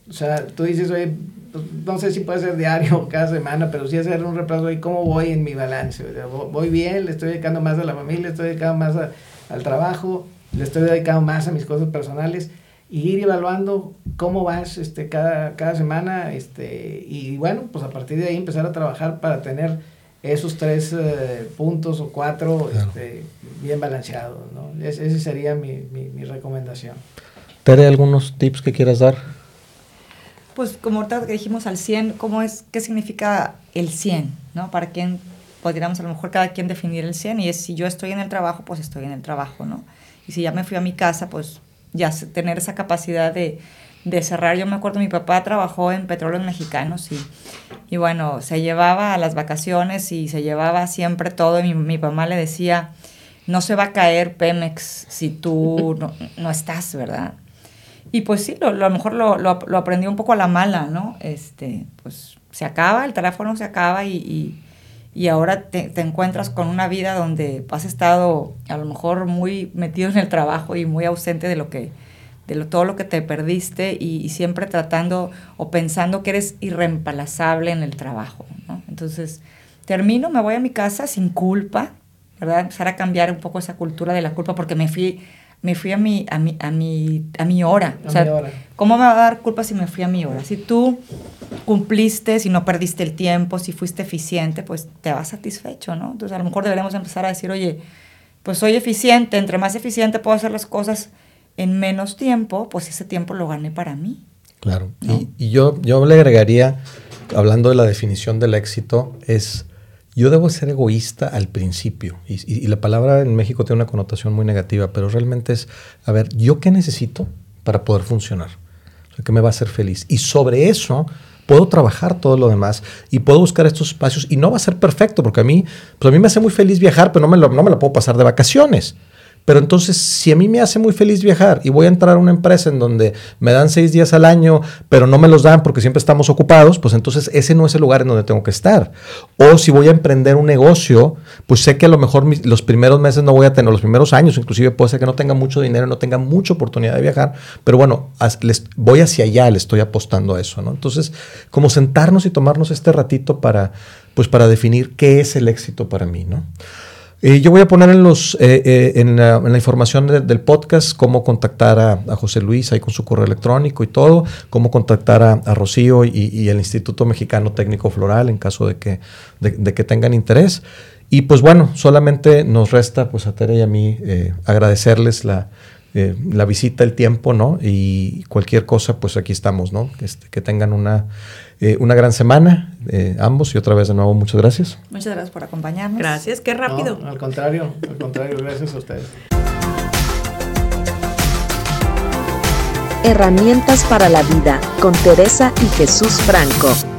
O sea, tú dices, oye, pues, no sé si puede ser diario o cada semana, pero sí hacer un repaso de cómo voy en mi balance. O sea, voy bien, le estoy dedicando más a la familia, le estoy dedicando más a, al trabajo, le estoy dedicando más a mis cosas personales y ir evaluando cómo vas este, cada, cada semana este, y bueno, pues a partir de ahí empezar a trabajar para tener esos tres eh, puntos o cuatro claro. este, bien balanceados. ¿no? Es, esa sería mi, mi, mi, recomendación. Tere, ¿algunos tips que quieras dar? Pues como ahorita que dijimos al 100, ¿cómo es, ¿qué significa el 100? ¿no? Para quién podríamos a lo mejor cada quien definir el 100 y es si yo estoy en el trabajo, pues estoy en el trabajo, ¿no? Y si ya me fui a mi casa, pues ya tener esa capacidad de, de cerrar. Yo me acuerdo, mi papá trabajó en Petróleos Mexicanos y, y bueno, se llevaba a las vacaciones y se llevaba siempre todo. Y mi, mi mamá le decía, no se va a caer Pemex si tú no, no estás, ¿verdad? Y pues sí, lo, lo a lo mejor lo, lo, lo, aprendí un poco a la mala, ¿no? Este, pues se acaba, el teléfono se acaba y, y, y ahora te, te, encuentras con una vida donde has estado a lo mejor muy metido en el trabajo y muy ausente de lo que de todo lo que te perdiste y, siempre tratando o pensando que eres irreemplazable en el trabajo. Entonces, termino, me voy a mi casa sin culpa, ¿verdad? Empezar a cambiar un poco esa cultura de la culpa porque me fui me fui a mi, a mi, a mi, a mi hora. A o sea, mi hora. ¿cómo me va a dar culpa si me fui a mi hora? Si tú cumpliste, si no perdiste el tiempo, si fuiste eficiente, pues te vas satisfecho, ¿no? Entonces a lo mejor deberíamos empezar a decir, oye, pues soy eficiente, entre más eficiente puedo hacer las cosas en menos tiempo, pues ese tiempo lo gané para mí. Claro. ¿no? Y, y yo, yo le agregaría, hablando de la definición del éxito, es yo debo ser egoísta al principio. Y, la palabra en México tiene una connotación muy negativa, pero realmente es, a ver, ¿yo qué necesito para poder funcionar? ¿Qué me va a hacer feliz? Y sobre eso puedo trabajar todo lo demás y puedo buscar estos espacios y no va a ser perfecto, porque a mí, pues a mí me hace muy feliz viajar, pero no me no me lo puedo pasar de vacaciones. Pero entonces, si a mí me hace muy feliz viajar y voy a entrar a una empresa en donde me dan seis días al año, pero no me los dan porque siempre estamos ocupados, pues entonces ese no es el lugar en donde tengo que estar. O si voy a emprender un negocio, pues sé que a lo mejor los primeros meses no voy a tener, los primeros años inclusive puede ser que no tenga mucho dinero, no tenga mucha oportunidad de viajar, pero bueno, les, voy hacia allá, le estoy apostando a eso, ¿no? Entonces, como sentarnos y tomarnos este ratito para, pues para definir qué es el éxito para mí, ¿no? Eh, yo voy a poner en, los, eh, eh, en, la, información de, del podcast cómo contactar a, José Luis ahí con su correo electrónico y todo, cómo contactar a, a Rocío y, el Instituto Mexicano Técnico Floral en caso de que, de que tengan interés. Y pues bueno, solamente nos resta pues a Tere y a mí eh, agradecerles la, eh, la visita, el tiempo, ¿no? Y cualquier cosa, pues aquí estamos, ¿no? Este, que tengan una, eh, una gran semana, eh, ambos, y otra vez de nuevo, muchas gracias. Muchas gracias por acompañarnos. Gracias, qué rápido. No, al contrario, al contrario, gracias a ustedes. Herramientas para la vida, con Teresa y Jesús Franco.